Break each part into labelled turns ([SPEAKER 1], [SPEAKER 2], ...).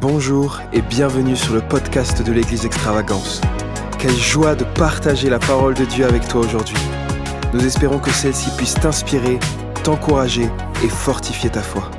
[SPEAKER 1] Bonjour et bienvenue sur le podcast de l'Église Extravagance. Quelle joie de partager la parole de Dieu avec toi aujourd'hui. Nous espérons que celle-ci puisse t'inspirer, t'encourager et fortifier ta foi.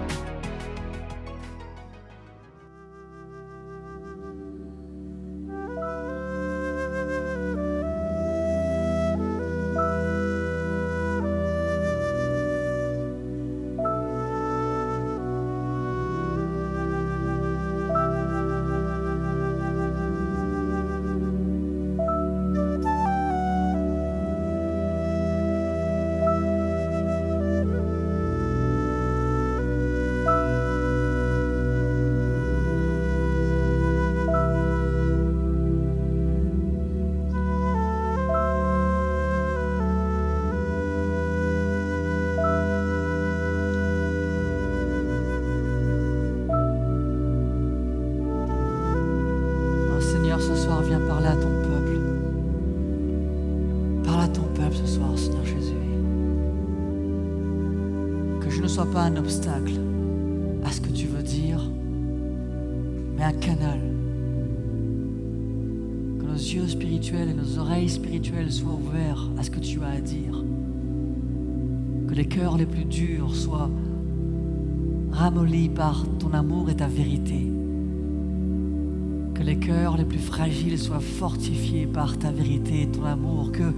[SPEAKER 2] Fortifiés par ta vérité et ton amour, que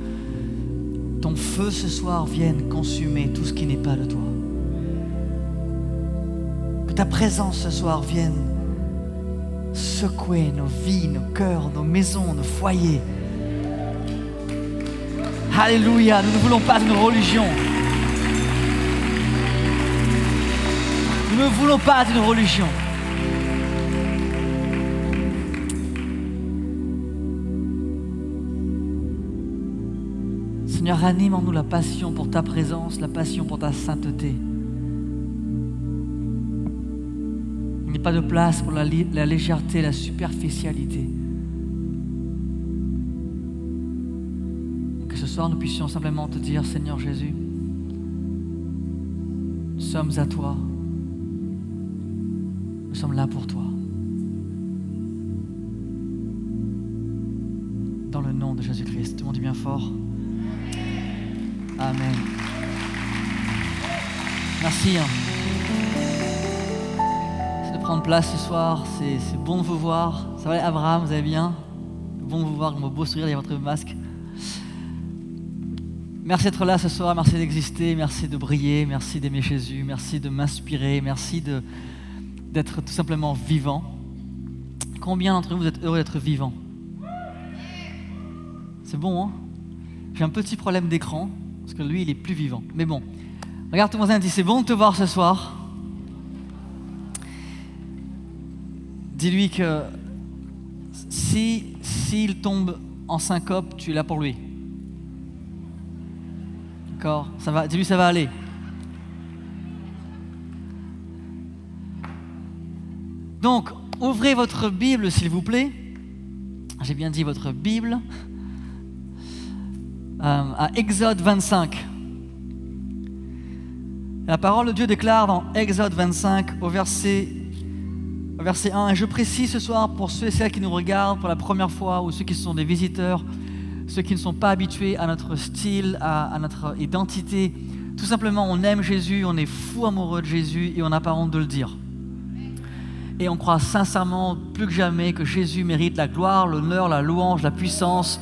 [SPEAKER 2] ton feu ce soir vienne consumer tout ce qui n'est pas de toi. Que ta présence ce soir vienne secouer nos vies, nos cœurs, nos maisons, nos foyers. Alléluia, nous ne voulons pas d'une religion. Nous ne voulons pas d'une religion. Seigneur, anime en nous la passion pour ta présence, la passion pour ta sainteté. Il n'y a pas de place pour la, la légèreté, la superficialité. Que ce soir, nous puissions simplement te dire, Seigneur Jésus, nous sommes à toi. Nous sommes là pour toi. Dans le nom de Jésus-Christ. Tout le monde dit bien fort. Merci. hein. De prendre place ce soir. C'est bon de vous voir. Ça va, Abraham, vous allez bien? Bon de vous voir, vos beaux sourires et votre masque. Merci d'être là ce soir. Merci d'exister. Merci de briller. Merci d'aimer Jésus. Merci de m'inspirer. Merci d'être tout simplement vivant. Combien d'entre vous êtes heureux d'être vivant? C'est bon, hein? J'ai un petit problème d'écran, parce que lui, il est plus vivant. Mais bon, regarde ton voisin et dis, c'est bon de te voir ce soir. Dis-lui que si s'il tombe en syncope, tu es là pour lui. D'accord? Ça va. Dis-lui, ça va aller. Donc, ouvrez votre Bible, s'il vous plaît. J'ai bien dit votre Bible. Euh, à Exode 25. La parole de Dieu déclare dans Exode 25 au verset, au verset 1, et je précise ce soir pour ceux et celles qui nous regardent pour la première fois ou ceux qui sont des visiteurs, ceux qui ne sont pas habitués à notre style, à, à notre identité, tout simplement on aime Jésus, on est fou amoureux de Jésus et on n'a pas honte de le dire. Et on croit sincèrement plus que jamais que Jésus mérite la gloire, l'honneur, la louange, la puissance,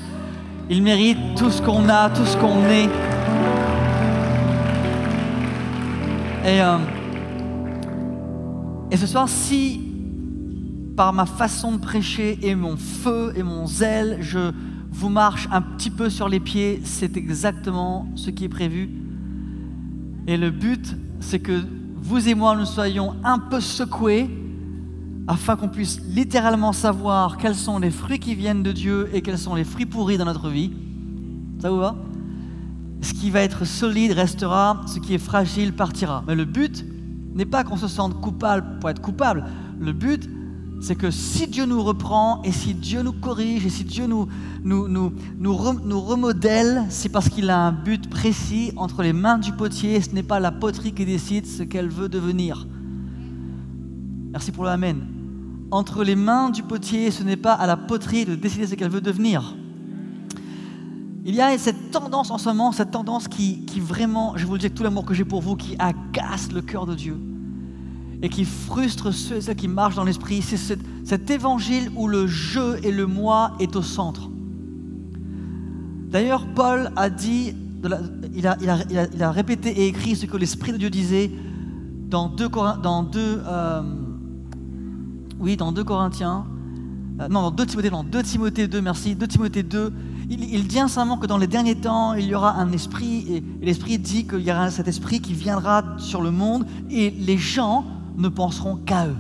[SPEAKER 2] il mérite tout ce qu'on a, tout ce qu'on est. Et, euh, et ce soir, si par ma façon de prêcher et mon feu et mon zèle, je vous marche un petit peu sur les pieds, c'est exactement ce qui est prévu. Et le but, c'est que vous et moi, nous soyons un peu secoués afin qu'on puisse littéralement savoir quels sont les fruits qui viennent de Dieu et quels sont les fruits pourris dans notre vie. Ça vous va? Ce qui va être solide restera, ce qui est fragile partira. Mais le but n'est pas qu'on se sente coupable pour être coupable. Le but, c'est que si Dieu nous reprend et si Dieu nous corrige et si Dieu nous, nous, nous, nous, rem- nous remodèle, c'est parce qu'il a un but précis entre les mains du potier. Ce n'est pas la poterie qui décide ce qu'elle veut devenir. Merci pour le Amen. entre les mains du potier, ce n'est pas à la poterie de décider ce qu'elle veut devenir. Il y a cette tendance en ce moment, cette tendance qui, vraiment, je vous le dis avec tout l'amour que j'ai pour vous, qui agace le cœur de Dieu et qui frustre ceux et celles qui marchent dans l'esprit. C'est cet, évangile où le je et le moi est au centre. D'ailleurs, Paul a dit, il a, il, a, répété et écrit ce que l'Esprit de Dieu disait dans 2, dans euh, oui, dans 2 Corinthiens, euh, non, dans 2 Timothée, non, 2 Timothée 2, merci, 2 Timothée 2, il, dit simplement que dans les derniers temps, il y aura un esprit, et, l'esprit dit qu'il y aura cet esprit qui viendra sur le monde, et les gens ne penseront qu'à eux.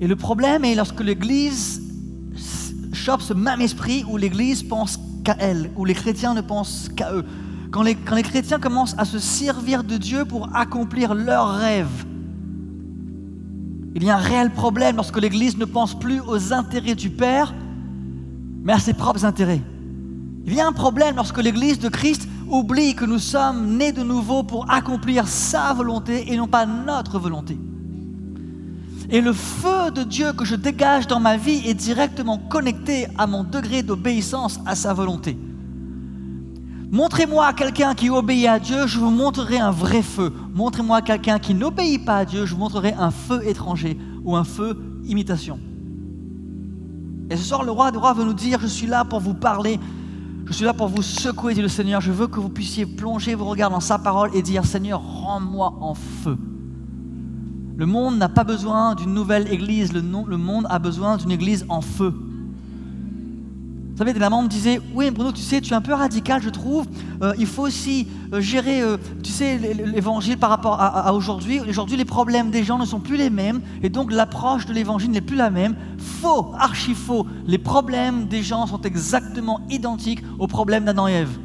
[SPEAKER 2] Et le problème est lorsque l'Église chope ce même esprit où l'Église pense qu'à elle, où les chrétiens ne pensent qu'à eux. Quand les, quand les chrétiens commencent à se servir de Dieu pour accomplir leurs rêves, il y a un réel problème lorsque l'Église ne pense plus aux intérêts du Père, mais à ses propres intérêts. Il y a un problème lorsque l'Église de Christ oublie que nous sommes nés de nouveau pour accomplir sa volonté et non pas notre volonté. Et le feu de Dieu que je dégage dans ma vie est directement connecté à mon degré d'obéissance à sa volonté. Montrez-moi quelqu'un qui obéit à Dieu, je vous montrerai un vrai feu. Montrez-moi quelqu'un qui n'obéit pas à Dieu, je vous montrerai un feu étranger ou un feu imitation. Et ce soir, le roi des rois veut nous dire, je suis là pour vous parler, je suis là pour vous secouer, dit le Seigneur. Je veux que vous puissiez plonger vos regards dans sa parole et dire, Seigneur, rends-moi en feu. Le monde n'a pas besoin d'une nouvelle église, le, le monde a besoin d'une église en feu. Vous savez, des mamans me disaient Oui, Bruno, tu sais, tu es un peu radical, je trouve. Euh, il faut aussi euh, gérer, euh, tu sais, l'évangile par rapport à, aujourd'hui. Aujourd'hui, les problèmes des gens ne sont plus les mêmes. Et donc, l'approche de l'évangile n'est plus la même. Faux, archi faux. Les problèmes des gens sont exactement identiques aux problèmes d'Adam et Ève.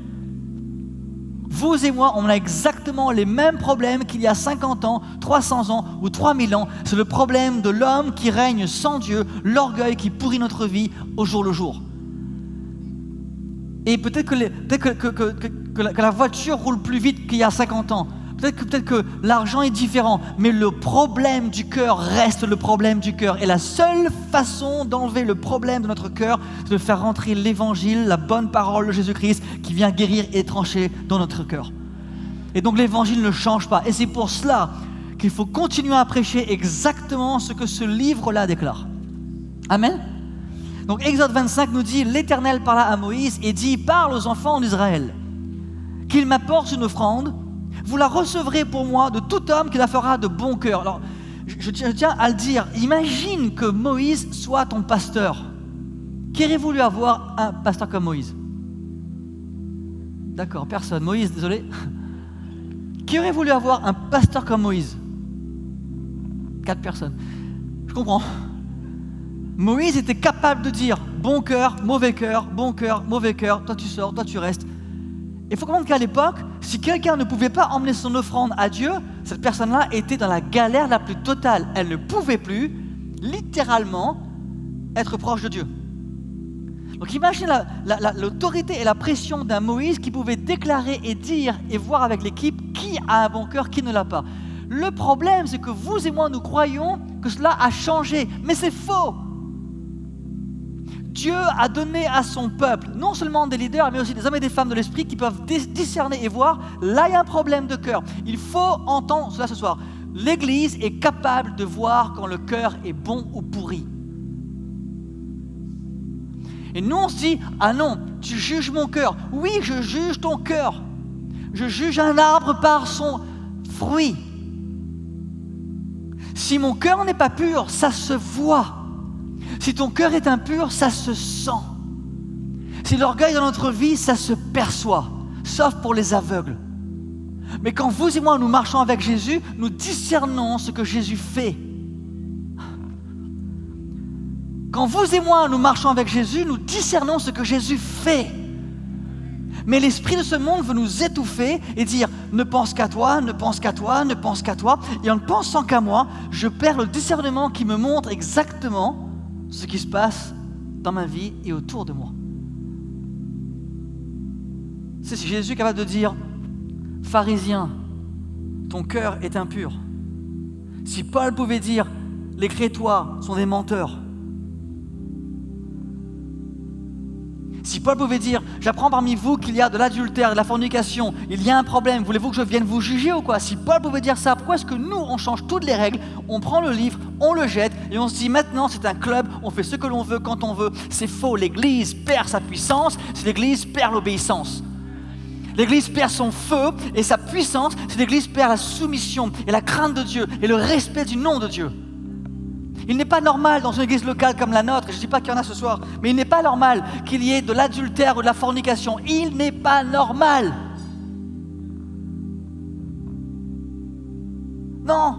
[SPEAKER 2] Vous et moi, on a exactement les mêmes problèmes qu'il y a 50 ans, 300 ans ou 3000 ans. C'est le problème de l'homme qui règne sans Dieu, l'orgueil qui pourrit notre vie au jour le jour. Et peut-être que, la, voiture roule plus vite qu'il y a 50 ans. Peut-être que, l'argent est différent. Mais le problème du cœur reste le problème du cœur. Et la seule façon d'enlever le problème de notre cœur, c'est de faire rentrer l'évangile, la bonne parole de Jésus-Christ qui vient guérir et trancher dans notre cœur. Et donc l'évangile ne change pas. Et c'est pour cela qu'il faut continuer à prêcher exactement ce que ce livre-là déclare. Amen. Donc Exode 25 nous dit, l'Éternel parla à Moïse et dit, parle aux enfants d'Israël, qu'ils m'apportent une offrande, vous la recevrez pour moi de tout homme qui la fera de bon cœur. Alors, je, tiens à le dire, imagine que Moïse soit ton pasteur. Qui aurait voulu avoir un pasteur comme Moïse? D'accord, personne. Moïse, désolé. Qui aurait voulu avoir un pasteur comme Moïse? Quatre personnes. Je comprends. Moïse était capable de dire bon cœur, mauvais cœur, bon cœur, mauvais cœur, toi tu sors, toi tu restes. Il faut comprendre qu'à l'époque, si quelqu'un ne pouvait pas emmener son offrande à Dieu, cette personne-là était dans la galère la plus totale. Elle ne pouvait plus, littéralement, être proche de Dieu. Donc imaginez l'autorité et la pression d'un Moïse qui pouvait déclarer et dire et voir avec l'équipe qui a un bon cœur, qui ne l'a pas. Le problème, c'est que vous et moi, nous croyons que cela a changé, mais c'est faux. Dieu a donné à son peuple non seulement des leaders, mais aussi des hommes et des femmes de l'esprit qui peuvent discerner et voir, là il y a un problème de cœur. Il faut entendre cela ce soir. L'Église est capable de voir quand le cœur est bon ou pourri. Et nous on se dit, ah non, tu juges mon cœur. Oui, je juge ton cœur. Je juge un arbre par son fruit. Si mon cœur n'est pas pur, ça se voit. Si ton cœur est impur, ça se sent. Si l'orgueil dans notre vie, ça se perçoit, sauf pour les aveugles. Mais quand vous et moi nous marchons avec Jésus, nous discernons ce que Jésus fait. Quand vous et moi nous marchons avec Jésus, nous discernons ce que Jésus fait. Mais l'esprit de ce monde veut nous étouffer et dire ne pense qu'à toi, ne pense qu'à toi, ne pense qu'à toi. Et en ne pensant qu'à moi, je perds le discernement qui me montre exactement ce qui se passe dans ma vie et autour de moi. C'est si Jésus est capable de dire, pharisien, ton cœur est impur. Si Paul pouvait dire, Les crétois sont des menteurs. Si Paul pouvait dire, j'apprends parmi vous qu'il y a de l'adultère, de la fornication, il y a un problème, voulez-vous que je vienne vous juger ou quoi? Si Paul pouvait dire ça, pourquoi est-ce que nous, on change toutes les règles, on prend le livre, on le jette et on se dit maintenant c'est un club, on fait ce que l'on veut quand on veut C'est faux, l'Église perd sa puissance, c'est l'Église perd l'obéissance. L'Église perd son feu et sa puissance, c'est l'Église perd la soumission et la crainte de Dieu et le respect du nom de Dieu. Il n'est pas normal dans une église locale comme la nôtre, je ne dis pas qu'il y en a ce soir, mais il n'est pas normal qu'il y ait de l'adultère ou de la fornication. Il n'est pas normal. Non.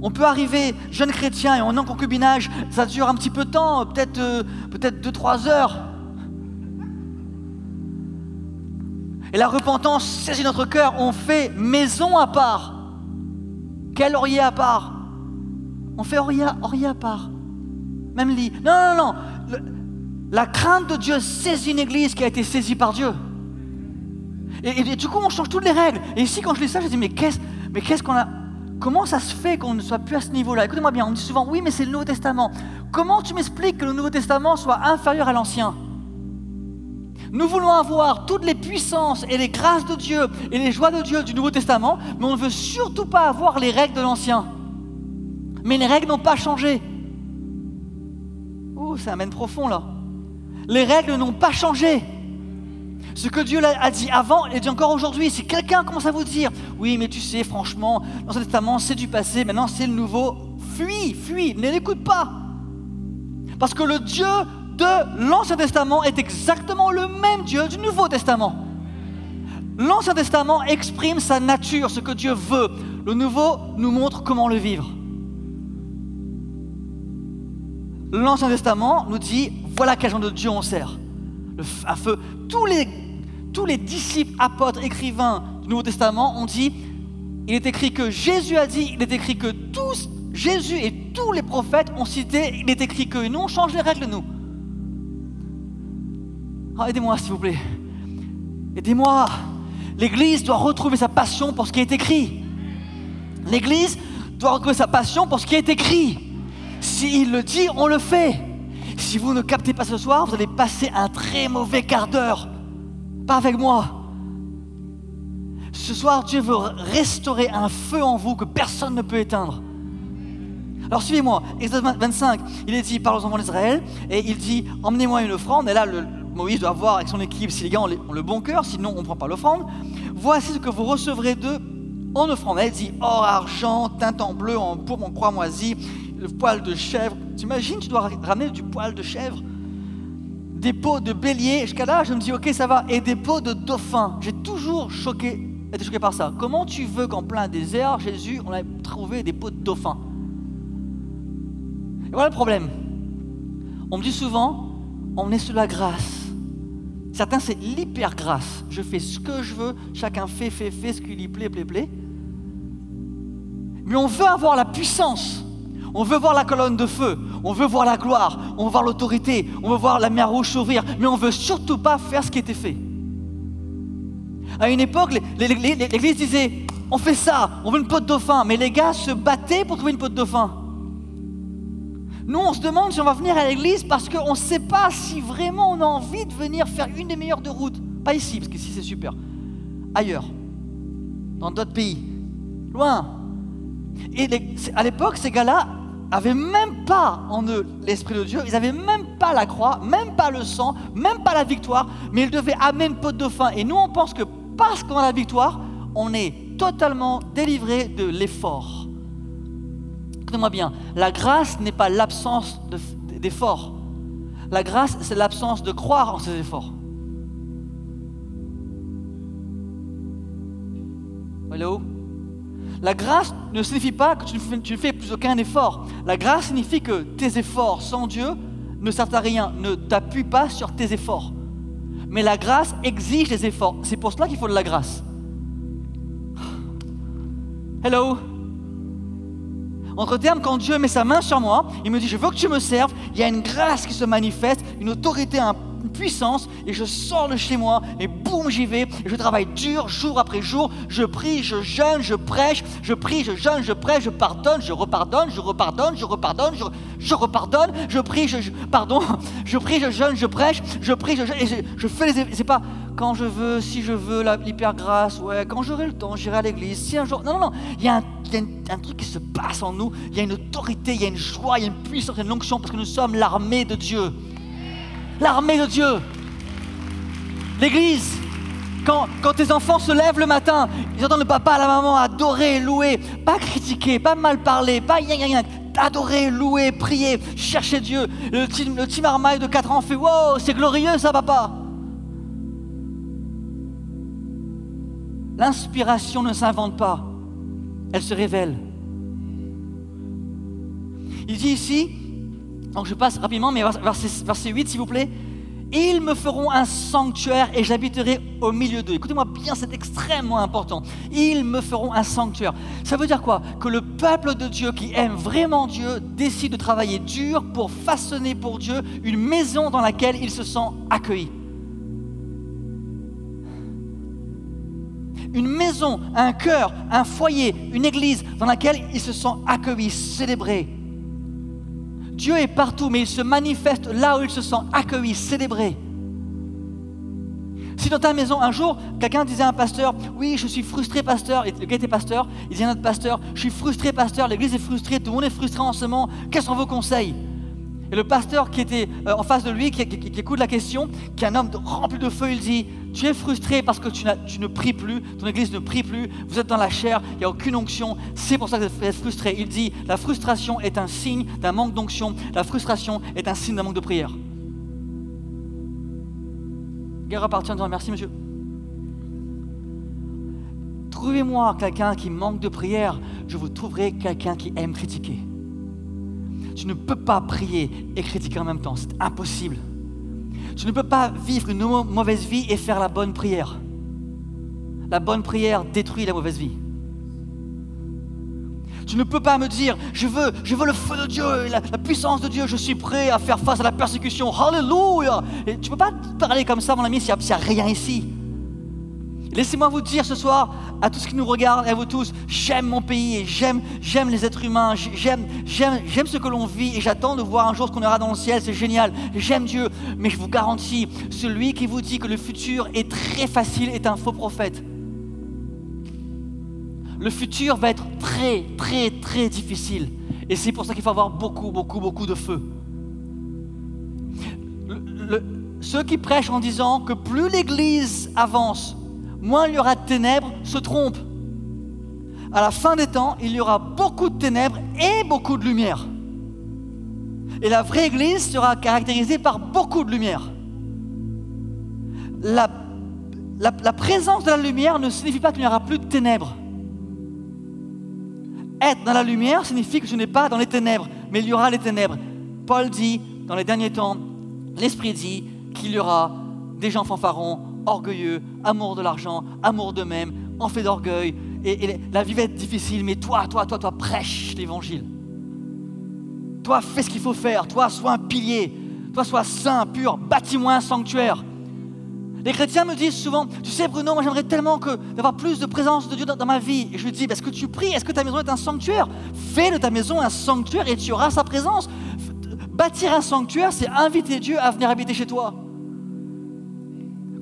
[SPEAKER 2] On peut arriver jeune chrétien et on est en concubinage, ça dure un petit peu de temps, peut-être euh, peut-être 2-3 heures. Et la repentance saisit notre cœur, on fait maison à part. Quel laurier à part? On fait Oria, Oria part. Même lit. Non, non, non. la crainte de Dieu saisit une église qui a été saisie par Dieu. Et, du coup, on change toutes les règles. Et ici, quand je lis ça, je dis, mais qu'est-ce, mais qu'est-ce qu'on a Comment ça se fait qu'on ne soit plus à ce niveau-là? Écoutez-moi bien, on dit souvent, oui, mais c'est le Nouveau Testament. Comment tu m'expliques que le Nouveau Testament soit inférieur à l'Ancien? Nous voulons avoir toutes les puissances et les grâces de Dieu et les joies de Dieu du Nouveau Testament, mais on ne veut surtout pas avoir les règles de l'Ancien. Mais les règles n'ont pas changé. Oh, c'est un mène profond là. Les règles n'ont pas changé. Ce que Dieu a dit avant, il dit encore aujourd'hui. Si quelqu'un commence à vous dire, oui, mais tu sais, franchement, l'Ancien Testament, c'est du passé, maintenant c'est le nouveau, fuis, fuis, ne l'écoute pas. Parce que le Dieu de l'Ancien Testament est exactement le même Dieu du Nouveau Testament. L'Ancien Testament exprime sa nature, ce que Dieu veut. Le Nouveau nous montre comment le vivre. l'Ancien Testament nous dit voilà quel genre de Dieu on sert. À feu. Tous les, disciples, apôtres, écrivains du Nouveau Testament ont dit il est écrit que Jésus a dit, il est écrit que tous, Jésus et tous les prophètes ont cité, il est écrit que nous, on change les règles, nous. Oh, aidez-moi, s'il vous plaît. Aidez-moi. L'Église doit retrouver sa passion pour ce qui est écrit. L'Église doit retrouver sa passion pour ce qui est écrit. S'il le dit, on le fait. Si vous ne captez pas ce soir, vous allez passer un très mauvais quart d'heure. Pas avec moi. Ce soir, Dieu veut restaurer un feu en vous que personne ne peut éteindre. Alors suivez-moi, Exode 25, il est dit, parle aux enfants d'Israël, et il dit, emmenez-moi une offrande, et là, Moïse doit voir avec son équipe si les gars ont, le bon cœur, sinon on ne prend pas l'offrande. Voici ce que vous recevrez d'eux en offrande. Elle dit, or, argent, teinte en bleu, en pourpre, en moisie, le poil de chèvre. T'imagines, tu dois ramener du poil de chèvre, des peaux de bélier. Jusqu'à là, je me dis, ok, ça va. Et des peaux de dauphin. J'ai toujours choqué, été choqué par ça. Comment tu veux qu'en plein désert, Jésus, on ait trouvé des peaux de dauphin? Et voilà le problème. On me dit souvent, on est sous la grâce. Certains, c'est l'hyper grâce. Je fais ce que je veux, chacun fait, fait, fait ce qui lui plaît, plaît, plaît. Mais on veut avoir la puissance. On veut voir la colonne de feu, on veut voir la gloire, on veut voir l'autorité, on veut voir la mer rouge s'ouvrir, mais on ne veut surtout pas faire ce qui était fait. À une époque, l'Église disait, on fait ça, on veut une de dauphin, mais les gars se battaient pour trouver une de dauphin. Nous, on se demande si on va venir à l'église parce qu'on ne sait pas si vraiment on a envie de venir faire une des meilleures de route. Pas ici, parce que ici c'est super. Ailleurs, dans d'autres pays, loin. Et à l'époque, ces gars-là n'avaient même pas en eux l'Esprit de Dieu, ils n'avaient même pas la croix, même pas le sang, même pas la victoire, mais ils devaient amener une peau de dauphin. Et nous, on pense que parce qu'on a la victoire, on est totalement délivré de l'effort. Écoutez-moi bien, la grâce n'est pas l'absence d'effort. La grâce, c'est l'absence de croire en ses efforts. Hello? La grâce ne signifie pas que tu ne, fais, plus aucun effort. La grâce signifie que tes efforts sans Dieu ne servent à rien, ne t'appuient pas sur tes efforts. Mais la grâce exige des efforts. C'est pour cela qu'il faut de la grâce. Hello? Entre termes, quand Dieu met sa main sur moi, il me dit, je veux que tu me serves, il y a une grâce qui se manifeste, une autorité, un puissance et je sors de chez moi et boum, j'y vais. Et je travaille dur, jour après jour. Je prie, je jeûne, je prêche. Je prie, je jeûne, je prêche, je pardonne, je repardonne, je repardonne, je repardonne, je, je repardonne. Je prie, je, pardon, je prie, je jeûne, je prêche. Je prie, je jeûne et je, je fais les. C'est pas quand je veux, si je veux, l'hyper grâce, ouais, quand j'aurai le temps, j'irai à l'église. Si un jour. Non, non, non. Il y a, un, il y a un, truc qui se passe en nous. Il y a une autorité, il y a une joie, il y a une puissance, il y a une onction parce que nous sommes l'armée de Dieu. L'armée de Dieu. L'église. Quand, quand, tes enfants se lèvent le matin, ils entendent le papa, la maman adorer, louer, pas critiquer, pas mal parler, pas rien, rien, adorer, louer, prier, chercher Dieu. Le petit, le de 4 ans fait Wow, c'est glorieux ça, papa. L'inspiration ne s'invente pas, elle se révèle. Il dit ici, donc je passe rapidement, mais verset, verset 8 s'il vous plaît, ils me feront un sanctuaire et j'habiterai au milieu d'eux. Écoutez-moi bien, c'est extrêmement important. Ils me feront un sanctuaire. Ça veut dire quoi? Que le peuple de Dieu qui aime vraiment Dieu décide de travailler dur pour façonner pour Dieu une maison dans laquelle il se sent accueilli. une maison, un cœur, un foyer, une église dans laquelle il se sent accueilli, célébré. Dieu est partout, mais il se manifeste là où il se sent accueilli, célébré. Si dans ta maison, un jour, quelqu'un disait à un pasteur, oui, je suis frustré, pasteur, et le gars était pasteur, il disait à notre pasteur, je suis frustré, pasteur, l'église est frustrée, tout le monde est frustré en ce moment, quels sont vos conseils? Et le pasteur qui était euh, en face de lui, qui, écoute la question, qui est un homme rempli de feu, il dit, tu es frustré parce que tu, ne pries plus, ton église ne prie plus, vous êtes dans la chair, il n'y a aucune onction, c'est pour ça que vous êtes frustré. Il dit, la frustration est un signe d'un manque d'onction, la frustration est un signe d'un manque de prière. Guerre appartient en disant merci monsieur. Trouvez-moi quelqu'un qui manque de prière, je vous trouverai quelqu'un qui aime critiquer. Tu ne peux pas prier et critiquer en même temps, c'est impossible. Tu ne peux pas vivre une mauvaise vie et faire la bonne prière. La bonne prière détruit la mauvaise vie. Tu ne peux pas me dire, je veux, je veux le feu de Dieu, la, la puissance de Dieu, je suis prêt à faire face à la persécution. Alléluia. tu ne peux pas parler comme ça, mon ami, s'il n'y a, rien ici. Laissez-moi vous dire ce soir, à tous qui nous regardent et à vous tous, j'aime mon pays et j'aime, j'aime les êtres humains, j'aime, j'aime, j'aime ce que l'on vit et j'attends de voir un jour ce qu'on aura dans le ciel, c'est génial. J'aime Dieu, mais je vous garantis, celui qui vous dit que le futur est très facile est un faux prophète. Le futur va être très, très, très difficile. Et c'est pour ça qu'il faut avoir beaucoup, beaucoup, beaucoup de feu. ceux qui prêchent en disant que plus l'Église avance, moins il y aura de ténèbres, se trompent. À la fin des temps, il y aura beaucoup de ténèbres et beaucoup de lumière. Et la vraie Église sera caractérisée par beaucoup de lumière. La, la présence de la lumière ne signifie pas qu'il n'y aura plus de ténèbres. Être dans la lumière signifie que je n'ai pas dans les ténèbres, mais il y aura les ténèbres. Paul dit, dans les derniers temps, l'Esprit dit qu'il y aura des gens fanfarons, orgueilleux, amour de l'argent, amour d'eux-mêmes, en fait d'orgueil. Et, la vie va être difficile, mais toi, toi, toi, toi, prêche l'évangile. Toi, fais ce qu'il faut faire. Toi, sois un pilier. Toi, sois saint, pur. Bâtis-moi un sanctuaire. Les chrétiens me disent souvent, tu sais Bruno, moi j'aimerais tellement que d'avoir plus de présence de Dieu dans, ma vie. Et je lui dis, est-ce que tu pries? Est-ce que ta maison est un sanctuaire? Fais de ta maison un sanctuaire et tu auras sa présence. Bâtir un sanctuaire, c'est inviter Dieu à venir habiter chez toi.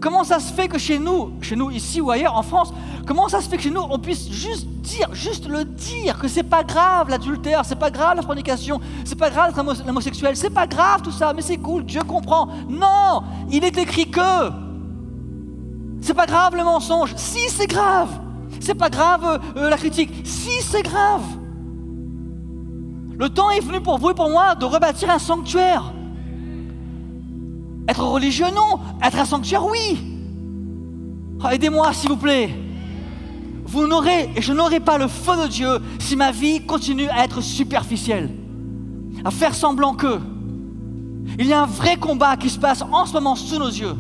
[SPEAKER 2] Comment ça se fait que chez nous, chez nous ici ou ailleurs en France, comment ça se fait que chez nous on puisse juste dire, juste le dire que c'est pas grave l'adultère, c'est pas grave la fornication, c'est pas grave l'homosexuel, c'est pas grave tout ça, mais c'est cool, Dieu comprend. Non, il est écrit que c'est pas grave le mensonge. Si c'est grave, c'est pas grave euh, euh, la critique. Si c'est grave. Le temps est venu pour vous et pour moi de rebâtir un sanctuaire. Être religieux, non. Être un sanctuaire, oui. Ah, aidez-moi, s'il vous plaît. Vous n'aurez, et je n'aurai pas le feu de Dieu si ma vie continue à être superficielle, à faire semblant que. Il y a un vrai combat qui se passe en ce moment sous nos yeux.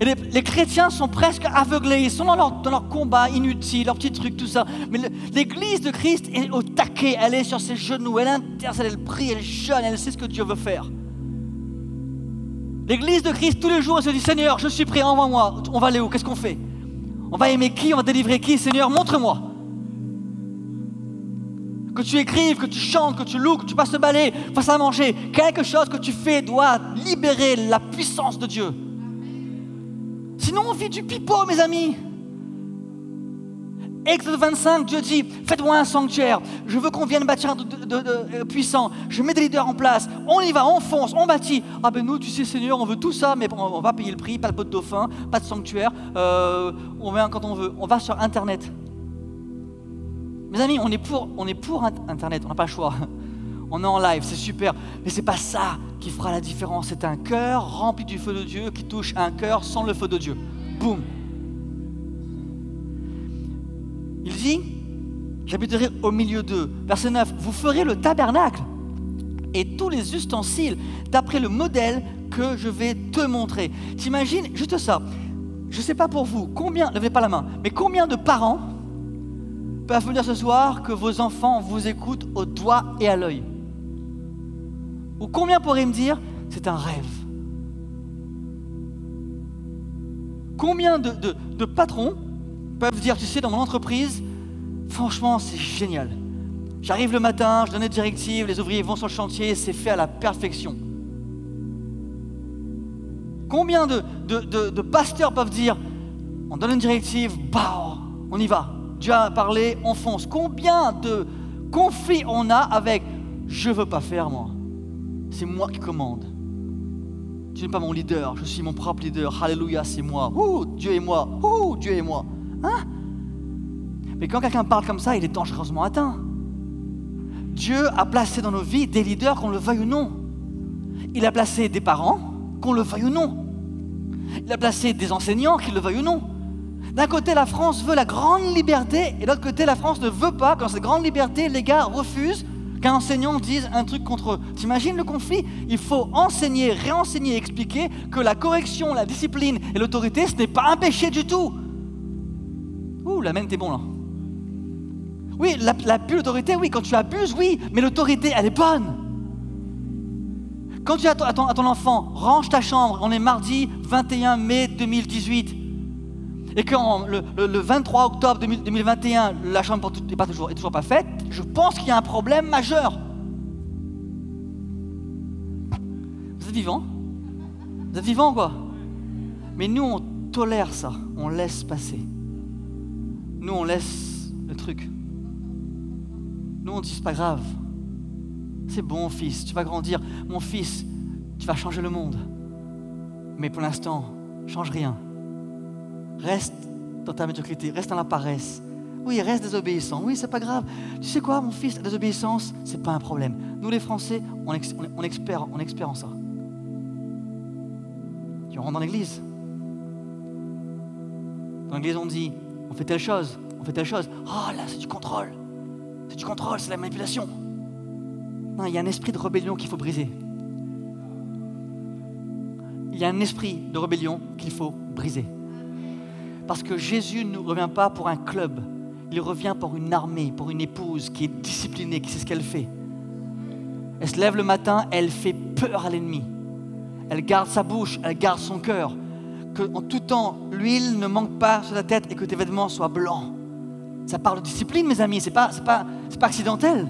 [SPEAKER 2] Et les, chrétiens sont presque aveuglés, ils sont dans leur, dans leur combat inutile, leurs petits trucs, tout ça. Mais l'église de Christ est au taquet, elle est sur ses genoux, elle intercède, elle prie, elle jeûne, elle sait ce que Dieu veut faire. L'église de Christ, tous les jours, elle se dit Seigneur, je suis prêt, envoie-moi. On va aller où? Qu'est-ce qu'on fait? On va aimer qui? On va délivrer qui? Seigneur, montre-moi. Que tu écrives, que tu chantes, que tu loues, que tu passes le balai, fasses à manger, quelque chose que tu fais doit libérer la puissance de Dieu. Sinon, on vit du pipeau, mes amis. Exode 25, Dieu dit Faites-moi un sanctuaire. Je veux qu'on vienne bâtir de, euh, puissant. Je mets des leaders en place. On y va, on fonce, on bâtit. Ah ben nous, tu sais, Seigneur, on veut tout ça, mais on va payer le prix. Pas de pot de dauphin, pas de sanctuaire. Euh, on vient quand on veut. On va sur Internet. Mes amis, on est pour, on est pour Internet. On n'a pas le choix. On est en live, c'est super. Mais c'est pas ça qui fera la différence. C'est un cœur rempli du feu de Dieu qui touche un cœur sans le feu de Dieu. Boum. Il dit, j'habiterai au milieu d'eux. Verset 9, vous ferez le tabernacle et tous les ustensiles d'après le modèle que je vais te montrer. T'imagines, juste ça, je ne sais pas pour vous, combien, levez pas la main, mais combien de parents peuvent venir ce soir que vos enfants vous écoutent au doigt et à l'œil? Ou combien pourraient me dire, c'est un rêve? Combien de, de patrons peuvent dire, tu sais, dans mon entreprise, franchement, c'est génial. J'arrive le matin, je donne des directives, les ouvriers vont sur le chantier, c'est fait à la perfection. Combien de, pasteurs peuvent dire, on donne une directive, bah, on y va. Dieu a parlé, on fonce. Combien de conflits on a avec, je veux pas faire moi. C'est moi qui commande. Tu n'es pas mon leader, je suis mon propre leader. Alléluia, c'est moi. Ouh, Dieu est moi. Ouh, Dieu est moi. Hein? Mais quand quelqu'un parle comme ça, il est dangereusement atteint. Dieu a placé dans nos vies des leaders, qu'on le veuille ou non. Il a placé des parents, qu'on le veuille ou non. Il a placé des enseignants, qu'ils le veuillent ou non. D'un côté, la France veut la grande liberté, et de l'autre côté, la France ne veut pas, quand cette grande liberté, les gars refusent qu'un enseignant dise un truc contre eux. T'imagines le conflit? Il faut enseigner, réenseigner, expliquer que la correction, la discipline et l'autorité, ce n'est pas un péché du tout. Ouh, la main, t'es bon là. Oui, la, la plus l'autorité, oui, quand tu abuses, oui, mais l'autorité, elle est bonne. Quand tu dis à ton, enfant, range ta chambre, on est mardi 21 mai 2018, et que le, le, 23 octobre 2021, la chambre n'est toujours, est toujours pas faite, je pense qu'il y a un problème majeur. Vous êtes vivant? Vous êtes vivant quoi? Mais nous, on tolère ça, on laisse passer. Nous, on laisse le truc. Nous, on dit, c'est pas grave. C'est bon, fils, tu vas grandir. Mon fils, tu vas changer le monde. Mais pour l'instant, change rien. Reste dans ta médiocrité, reste dans la paresse. Oui, reste désobéissant. Oui, c'est pas grave. Tu sais quoi, mon fils, la désobéissance, c'est pas un problème. Nous, les Français, on, expert en ça. Tu rentres dans l'église. Dans l'église, on dit on fait telle chose, on fait telle chose. Oh là, c'est du contrôle. C'est du contrôle, c'est la manipulation. Non, il y a un esprit de rébellion qu'il faut briser. Il y a un esprit de rébellion qu'il faut briser. Parce que Jésus ne revient pas pour un club, il revient pour une armée, pour une épouse qui est disciplinée, qui sait ce qu'elle fait. Elle se lève le matin, elle fait peur à l'ennemi. Elle garde sa bouche, elle garde son cœur en tout temps, l'huile ne manque pas sur ta tête et que tes vêtements soient blancs. Ça parle de discipline, mes amis, c'est pas, pas, pas accidentel.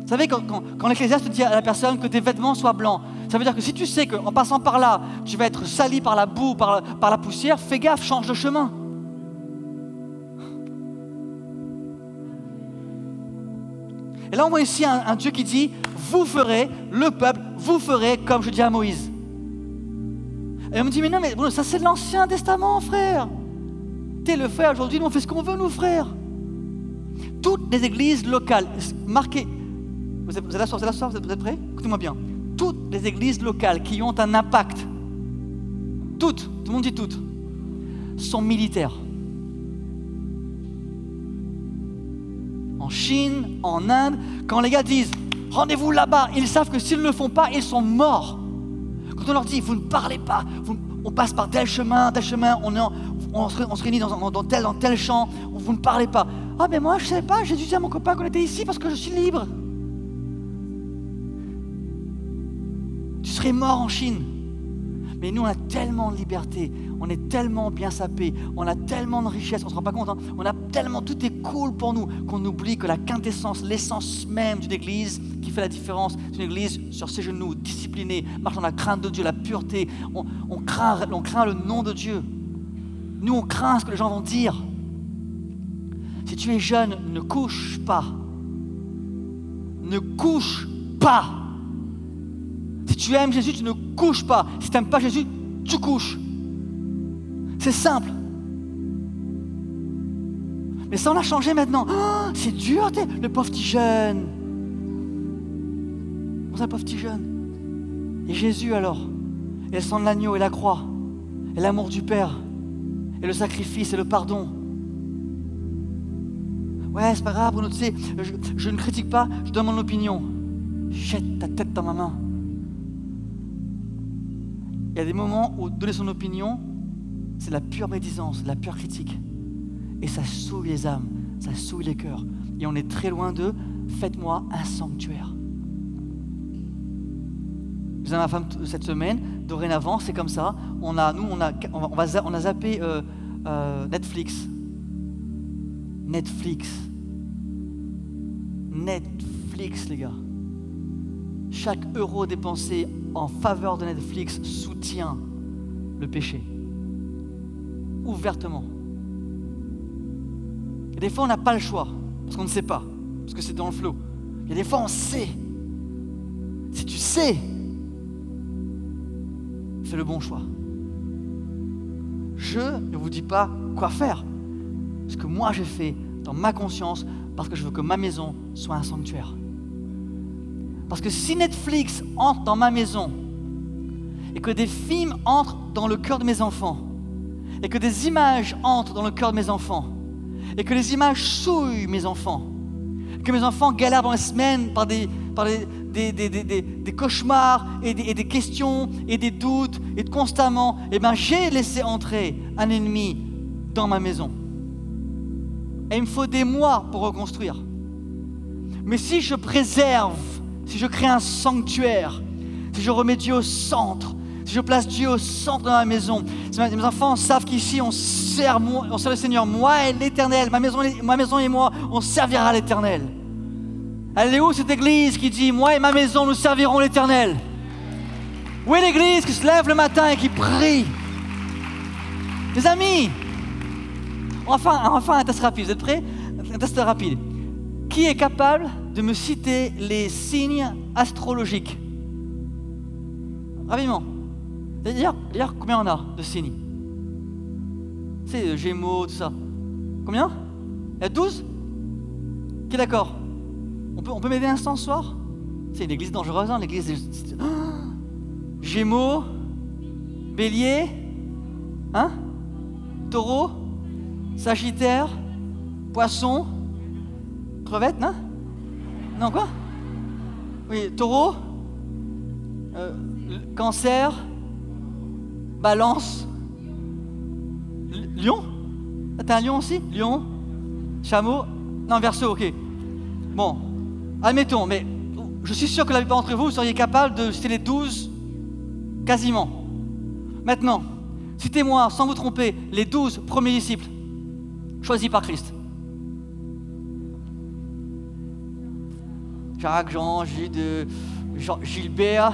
[SPEAKER 2] Vous savez, quand, l'Ecclésiaste dit à la personne que tes vêtements soient blancs, ça veut dire que si tu sais qu'en passant par là, tu vas être sali par la boue, par la poussière, fais gaffe, change de chemin. Et là, on voit ici un Dieu qui dit, vous ferez, le peuple, vous ferez comme je dis à Moïse. Et on me dit, mais non, mais ça c'est l'Ancien Testament, frère. T'es le frère, aujourd'hui, nous on fait ce qu'on veut, nous, frères. Toutes les églises locales, marquées, vous êtes, là, vous êtes là, vous êtes prêts? Écoutez-moi bien. Toutes les églises locales qui ont un impact, toutes, tout le monde dit toutes, sont militaires. En Chine, en Inde, quand les gars disent rendez-vous là-bas, ils savent que s'ils ne le font pas, ils sont morts. Quand on leur dit, vous ne parlez pas, on passe par tel chemin, tel chemin, on, se, réunit dans, tel, dans tel champ, vous ne parlez pas. Ah ben moi je ne sais pas, j'ai dit à mon copain qu'on était ici parce que je suis libre. Tu serais mort en Chine. Mais nous, on a tellement de liberté, on est tellement bien sapé, on a tellement de richesse, on ne se rend pas compte, hein. on a tellement, tout est cool pour nous, qu'on oublie que la quintessence, l'essence même d'une église qui fait la différence, c'est une église sur ses genoux, disciplinée, marche dans la crainte de Dieu, la pureté, on, craint, on craint le nom de Dieu. Nous, on craint ce que les gens vont dire. Si tu es jeune, ne couche pas. Ne couche pas. Si tu aimes Jésus, tu ne couches pas. Si tu n'aimes pas Jésus, tu couches. C'est simple. Mais ça, on a changé maintenant. Oh, c'est dur, le pauvre petit jeune. On le pauvre petit jeune? Et Jésus alors? Et le sang de l'agneau et la croix. Et l'amour du Père. Et le sacrifice et le pardon. Ouais, c'est pas grave, Bruno, tu sais, je, je ne critique pas, je donne mon opinion. Jette ta tête dans ma main. Il y a des moments où donner son opinion, c'est la pure médisance, la pure critique. Et ça souille les âmes, ça souille les cœurs. Et on est très loin de faites-moi un sanctuaire. Disais à ma femme cette semaine, dorénavant, c'est comme ça. On a, nous, on a, on va, on a zappé euh, euh, Netflix. Netflix. Netflix, les gars. Chaque euro dépensé en faveur de Netflix soutient le péché. Ouvertement. Et des fois, on n'a pas le choix, parce qu'on ne sait pas, parce que c'est dans le flot. Il y a des fois, on sait. Si tu sais, fais le bon choix. Je ne vous dis pas quoi faire. Ce que moi j'ai fait dans ma conscience, parce que je veux que ma maison soit un sanctuaire. Parce que si Netflix entre dans ma maison et que des films entrent dans le cœur de mes enfants et que des images entrent dans le cœur de mes enfants et que les images souillent mes enfants, que mes enfants galèrent dans les semaines par des, cauchemars et, des, questions et des doutes et constamment, eh ben j'ai laissé entrer un ennemi dans ma maison. Et il me faut des mois pour reconstruire. Mais si je préserve si je crée un sanctuaire, si je remets Dieu au centre, si je place Dieu au centre de ma maison, mes enfants savent qu'ici on sert, on sert le Seigneur, moi et l'Éternel, ma maison, ma maison et moi, on servira l'Éternel. Elle est où cette église qui dit Moi et ma maison, nous servirons l'Éternel? Où est l'église qui se lève le matin et qui prie? Les amis, enfin, enfin un test rapide, vous êtes prêts? Un test rapide. Qui est capable de me citer les signes astrologiques. Rapidement. D'ailleurs, combien on a de signes? C'est euh, Gémeaux, tout ça. Combien? Il y a 12 Qui est d'accord. On peut, on peut m'aider un instant soir? C'est une église dangereuse, hein, l'église. Gémeaux, Bélier, hein? Taureau, Sagittaire, Poisson, Crevette, non? Non, quoi? Oui, taureau, euh, cancer, balance, lion? T'as un lion aussi? Lion Chameau? Non, verso, ok. Bon, admettons, mais je suis sûr que la plupart d'entre vous, vous seriez capable de citer les douze quasiment. Maintenant, citez-moi, sans vous tromper, les douze premiers disciples choisis par Christ. Jacques, Jean, Gilles, Gilbert,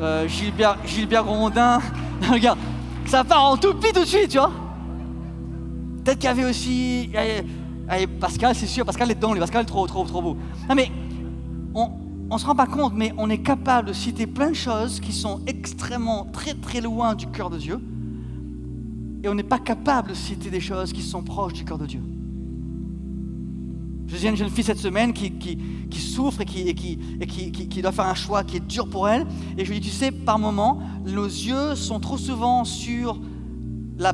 [SPEAKER 2] euh, Gilbert, Gilbert Grondin. Regarde, ça part en toupie tout de suite, tu vois. Peut-être qu'il y avait aussi. Allez, Pascal, c'est sûr, Pascal est dedans, lui. Pascal est trop, trop, trop beau. Non, mais on ne se rend pas compte, mais on est capable de citer plein de choses qui sont extrêmement, très, très loin du cœur de Dieu. Et on n'est pas capable de citer des choses qui sont proches du cœur de Dieu. Je viens une jeune fille cette semaine qui, souffre et, qui, qui, doit faire un choix qui est dur pour elle. Et je lui dis, tu sais, par moments, nos yeux sont trop souvent sur la,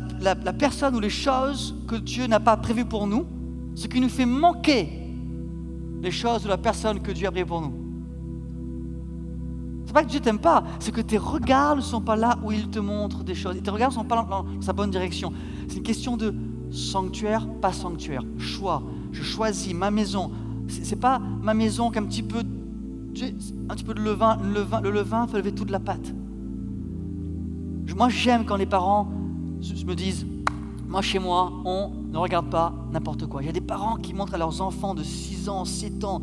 [SPEAKER 2] personne ou les choses que Dieu n'a pas prévues pour nous, ce qui nous fait manquer les choses ou la personne que Dieu a prévues pour nous. C'est pas que Dieu t'aime pas, c'est que tes regards ne sont pas là où il te montre des choses. Et tes regards ne sont pas dans sa bonne direction. C'est une question de sanctuaire, pas sanctuaire, choix je choisis ma maison. C'est pas ma maison qu'un petit peu, un petit peu de levain, le levain, le levain fait lever toute la pâte. Moi, j'aime quand les parents me disent, moi, chez moi, on ne regarde pas n'importe quoi. Il y a des parents qui montrent à leurs enfants de 6 ans, 7 ans,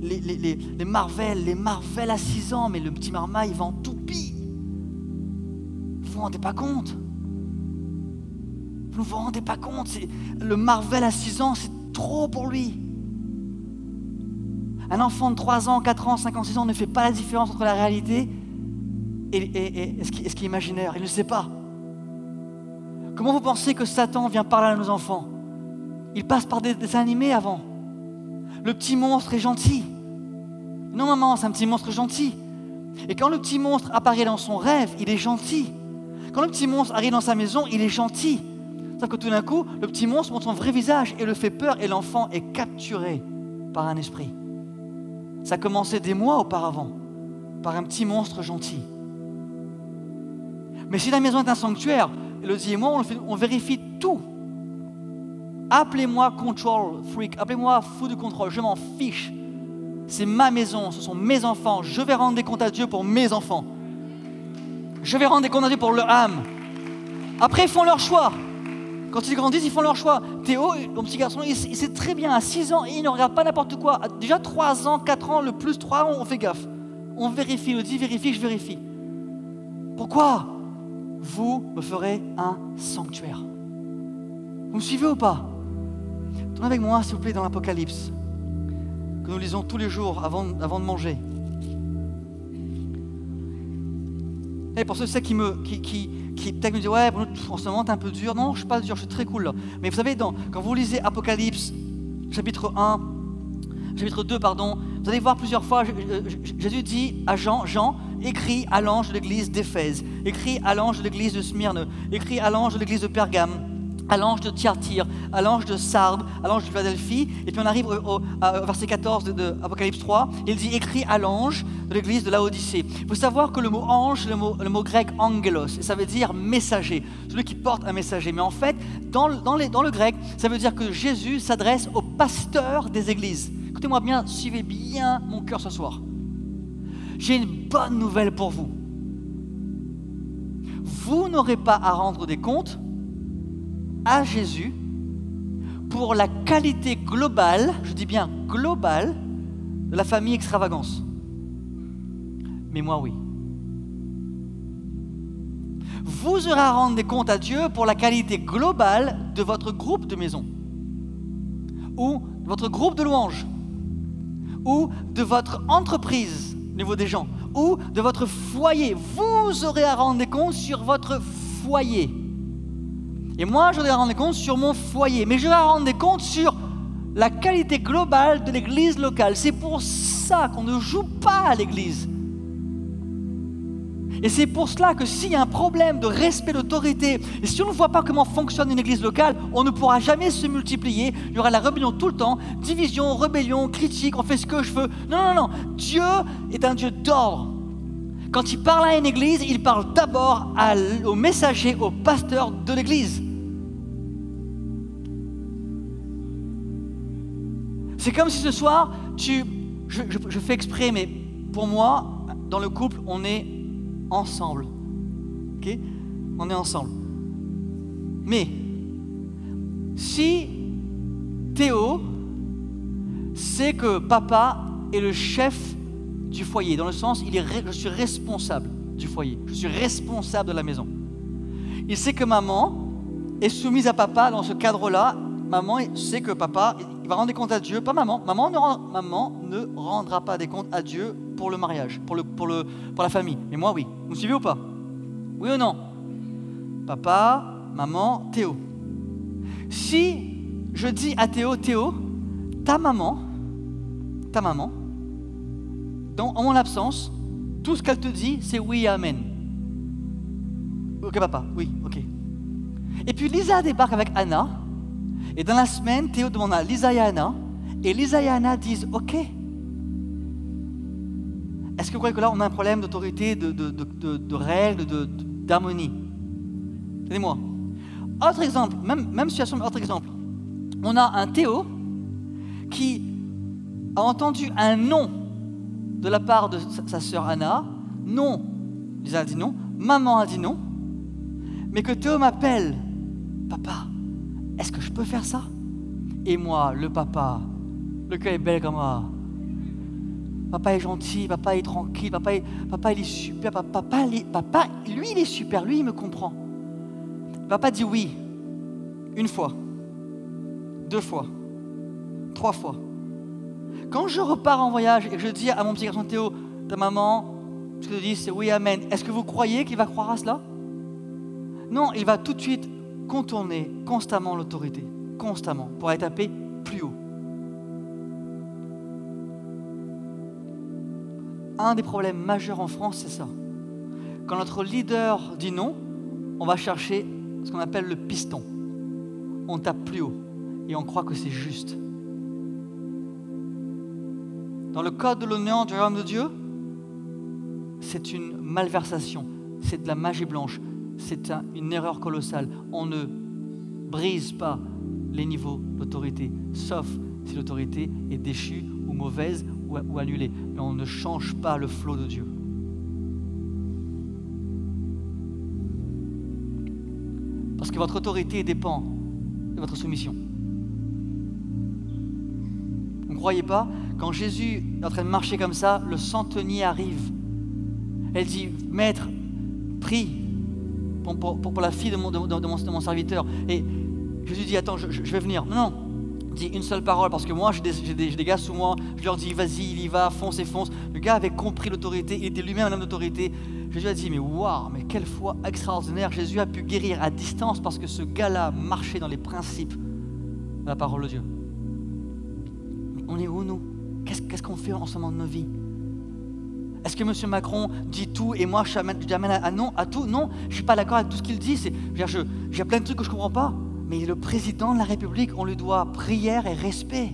[SPEAKER 2] les, Marvel, les Marvel à 6 ans, mais le petit marmaille, il va en toupie. Vous vous rendez pas compte? Vous ne vous rendez pas compte Le Marvel à 6 ans, c'est trop pour lui. Un enfant de 3 ans, 4 ans, 5 ans, 6 ans ne fait pas la différence entre la réalité et, ce, qui, est imaginaire. Il ne sait pas. Comment vous pensez que Satan vient parler à nos enfants? Il passe par des animés avant. Le petit monstre est gentil. Non, maman, c'est un petit monstre gentil. Et quand le petit monstre apparaît dans son rêve, il est gentil. Quand le petit monstre arrive dans sa maison, il est gentil. Sauf que tout d'un coup, le petit monstre montre son vrai visage et le fait peur et l'enfant est capturé par un esprit. Ça a commencé des mois auparavant, par un petit monstre gentil. Mais si la maison est un sanctuaire, Elodie et moi, on, vérifie tout. Appelez-moi control freak, appelez-moi fou de contrôle, je m'en fiche. C'est ma maison, ce sont mes enfants. Je vais rendre des comptes à Dieu pour mes enfants. Je vais rendre des comptes à Dieu pour leur âme. Après, ils font leur choix. Quand ils grandissent, ils font leur choix. Théo, mon petit garçon, il, sait très bien, à 6 ans, il ne regarde pas n'importe quoi. Déjà 3 ans, 4 ans, le plus 3 ans, on fait gaffe. On vérifie, on dit vérifie, je vérifie. Pourquoi Vous me ferez un sanctuaire? Vous me suivez ou pas? Tournez avec moi, s'il vous plaît, dans l'Apocalypse, que nous lisons tous les jours avant, de manger. Et pour ceux qui me, qui, qui peut-être me disent Ouais, en ce un peu dur. Non, je suis pas dur, je suis très cool. Mais vous savez, quand vous lisez Apocalypse, chapitre 1, chapitre 2, pardon, vous allez voir plusieurs fois, Jésus dit à Jean Jean, écrit à l'ange de l'église d'Éphèse, écrit à l'ange de l'église de Smyrne, écrit à l'ange de l'église de Pergame à l'ange de Thyatire, à l'ange de Sardes, à l'ange de Philadelphie. Et puis on arrive au, verset 14 de, Apocalypse 3. Il dit écrit à l'ange l'église de Laodicée. Il faut savoir que le mot ange, le mot, le mot grec angelos, et ça veut dire messager, celui qui porte un messager. Mais en fait, dans, dans, le grec, ça veut dire que Jésus s'adresse au pasteur des églises. Écoutez-moi bien, suivez bien mon cœur ce soir. J'ai une bonne nouvelle pour vous. Vous n'aurez pas à rendre des comptes à Jésus pour la qualité globale, je dis bien globale, de la famille extravagance. Mais moi, oui. Vous aurez à rendre des comptes à Dieu pour la qualité globale de votre groupe de maison, ou de votre groupe de louanges, ou de votre entreprise au niveau des gens, ou de votre foyer. Vous aurez à rendre des comptes sur votre foyer. Et moi, je dois rendre compte sur mon foyer, mais je dois rendre compte sur la qualité globale de l'église locale. C'est pour ça qu'on ne joue pas à l'église. Et c'est pour cela que s'il y a un problème de respect d'autorité, et si on ne voit pas comment fonctionne une église locale, on ne pourra jamais se multiplier. Il y aura la rébellion tout le temps, division, rébellion, critique, on fait ce que je veux. Non, non, non. Dieu est un Dieu d'ordre. Quand il parle à une église, il parle d'abord au messager, au pasteur de l'église. C'est comme si ce soir, je, fais exprès, mais pour moi, dans le couple, on est ensemble. On est ensemble. Mais si Théo sait que papa est le chef du foyer, dans le sens, il est, je suis responsable du foyer, je suis responsable de la maison. Il sait que maman est soumise à papa dans ce cadre-là. Maman sait que papa, va rendre des comptes à Dieu, pas maman. Maman ne rendra pas des comptes à Dieu pour le mariage, pour, le, pour, le, pour la famille. Mais moi, oui. Vous me suivez ou pas Oui ou non Papa, maman, Théo. Si je dis à Théo, Théo, ta maman, ta maman, en mon absence, tout ce qu'elle te dit, c'est oui, amen. Ok, papa, oui, ok. Et puis Lisa débarque avec Anna, et dans la semaine, Théo demande à Lisa et Anna, et Lisa et Anna disent Ok. Est-ce que vous croyez que là, on a un problème d'autorité, de, de, règles, d'harmonie? Tenez-moi. Autre exemple, même, même situation, mais autre exemple. On a un Théo qui a entendu un nom de la part de sa, sœur Anna. Non, Lisa a dit non. Maman a dit non. Mais que Théo m'appelle, papa, est-ce que je peux faire ça? Et moi, le papa, le cœur est bel comme moi? Papa est gentil, papa est tranquille, papa, est, papa il est super, papa, papa, lui il est super, lui il me comprend. Papa dit oui, une fois, deux fois, trois fois. Quand je repars en voyage et que je dis à mon petit garçon Théo, ta maman, ce que je dis c'est oui, amen. Est-ce que vous croyez qu'il va croire à cela? Non, il va tout de suite contourner constamment l'autorité, constamment, pour aller taper Un des problèmes majeurs en France, c'est ça. Quand notre leader dit non, on va chercher ce qu'on appelle le piston. On tape plus haut et on croit que c'est juste. Dans le code de l'honneur du royaume de Dieu, c'est une malversation, c'est de la magie blanche, c'est une erreur colossale. On ne brise pas les niveaux d'autorité, sauf si l'autorité est déchue ou mauvaise ou, annulée. Mais on ne change pas le flot de Dieu. Parce que votre autorité dépend de votre soumission. Vous ne croyez pas? Quand Jésus est en train de marcher comme ça, le centenier arrive. Elle dit, Maître, prie pour, la fille de mon, de, mon, serviteur. Et Jésus dit, attends, je, vais venir. Non, non, dis une seule parole, parce que moi, j'ai des, gars sous moi, je leur dis, vas-y, il y va, fonce et fonce. Le gars avait compris l'autorité, il était lui-même un homme d'autorité. Jésus a dit, mais waouh, mais quelle foi extraordinaire. Jésus a pu guérir à distance parce que ce gars-là marchait dans les principes de la parole de Dieu. On est où, nous? Qu'est-ce qu'on fait en ce moment de nos vies? Est-ce que M. Macron dit tout et moi, j'amène à, non, à tout? Non, je ne suis pas d'accord avec tout ce qu'il dit. J'ai plein de trucs que je ne comprends pas. Mais le président de la République, on lui doit prière et respect.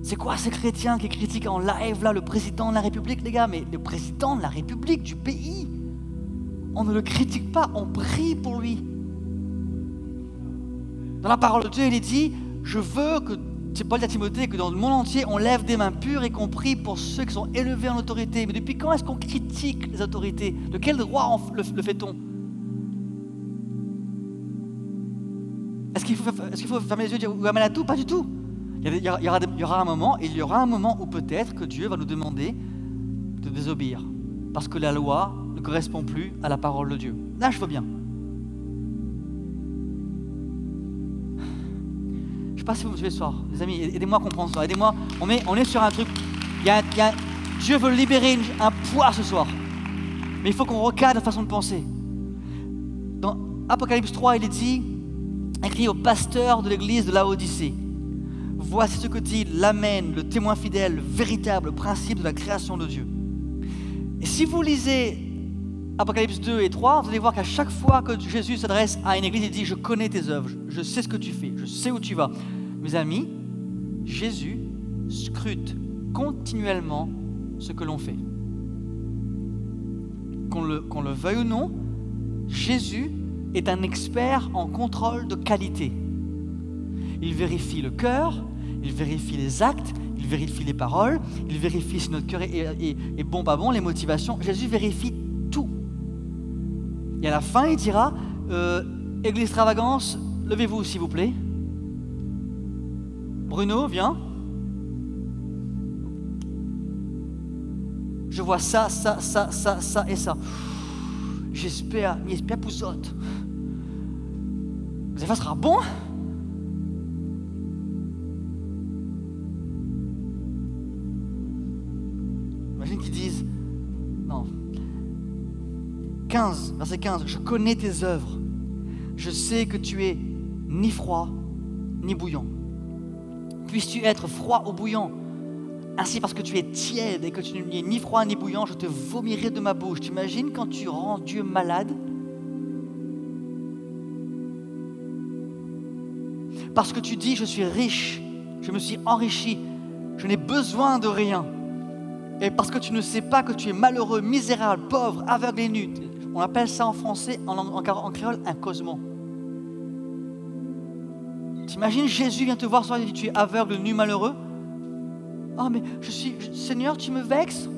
[SPEAKER 2] C'est quoi ces chrétiens qui critiquent en live là le président de la République, les gars? Mais le président de la République du pays, on ne le critique pas, on prie pour lui. Dans la parole de Dieu, il est dit Je veux que, c'est Paul dit à Timothée, que dans le monde entier, on lève des mains pures, y compris pour ceux qui sont élevés en autorité. Mais depuis quand est-ce qu'on critique les autorités? De quel droit le, fait-on? Est-ce qu'il faut, fermer les yeux et dire à tout? Pas du tout. Il y, aura, un moment, il y aura un moment où peut-être que Dieu va nous demander de désobéir, parce que la loi ne correspond plus à la parole de Dieu. Là, je veux bien. Je ne sais pas si vous me suivez ce soir, les amis, aidez-moi à comprendre ça. Aidez-moi, on est, sur un truc. Dieu veut libérer un poids ce soir. Mais il faut qu'on recadre la façon de penser. Dans Apocalypse 3, il est dit, écrit au pasteur de l'église de la Odyssée Voici ce que dit l'Amen, le témoin fidèle, le véritable principe de la création de Dieu. Et si vous lisez Apocalypse 2 et 3, vous allez voir qu'à chaque fois que Jésus s'adresse à une église, il dit, je connais tes œuvres, je sais ce que tu fais, je sais où tu vas. Mes amis, Jésus scrute continuellement ce que l'on fait. Qu'on le, qu'on le veuille ou non, Jésus est un expert en contrôle de qualité. Il vérifie le cœur, il vérifie les actes, il vérifie les paroles, il vérifie si notre cœur est, bon, pas bon, les motivations. Jésus vérifie tout. Et à la fin, il dira, euh, Église extravagance, levez-vous s'il vous plaît. Bruno, viens. Je vois ça, ça, ça, ça, ça et ça. J'espère, j'espère pousote. Ça sera bon qui disent, non, 15, verset 15, je connais tes œuvres, je sais que tu es ni froid ni bouillant. Puisses-tu être froid ou bouillant? Ainsi parce que tu es tiède et que tu n'es ni froid ni bouillant, je te vomirai de ma bouche. T'imagines quand tu rends Dieu malade? Parce que tu dis, je suis riche, je me suis enrichi, je n'ai besoin de rien. Et parce que tu ne sais pas que tu es malheureux, misérable, pauvre, aveugle et nu. On appelle ça en français, en, créole, un cosmo. T'imagines, Jésus vient te voir ce et dit Tu es aveugle, nu, malheureux? Oh, mais je suis, Seigneur, tu me vexes.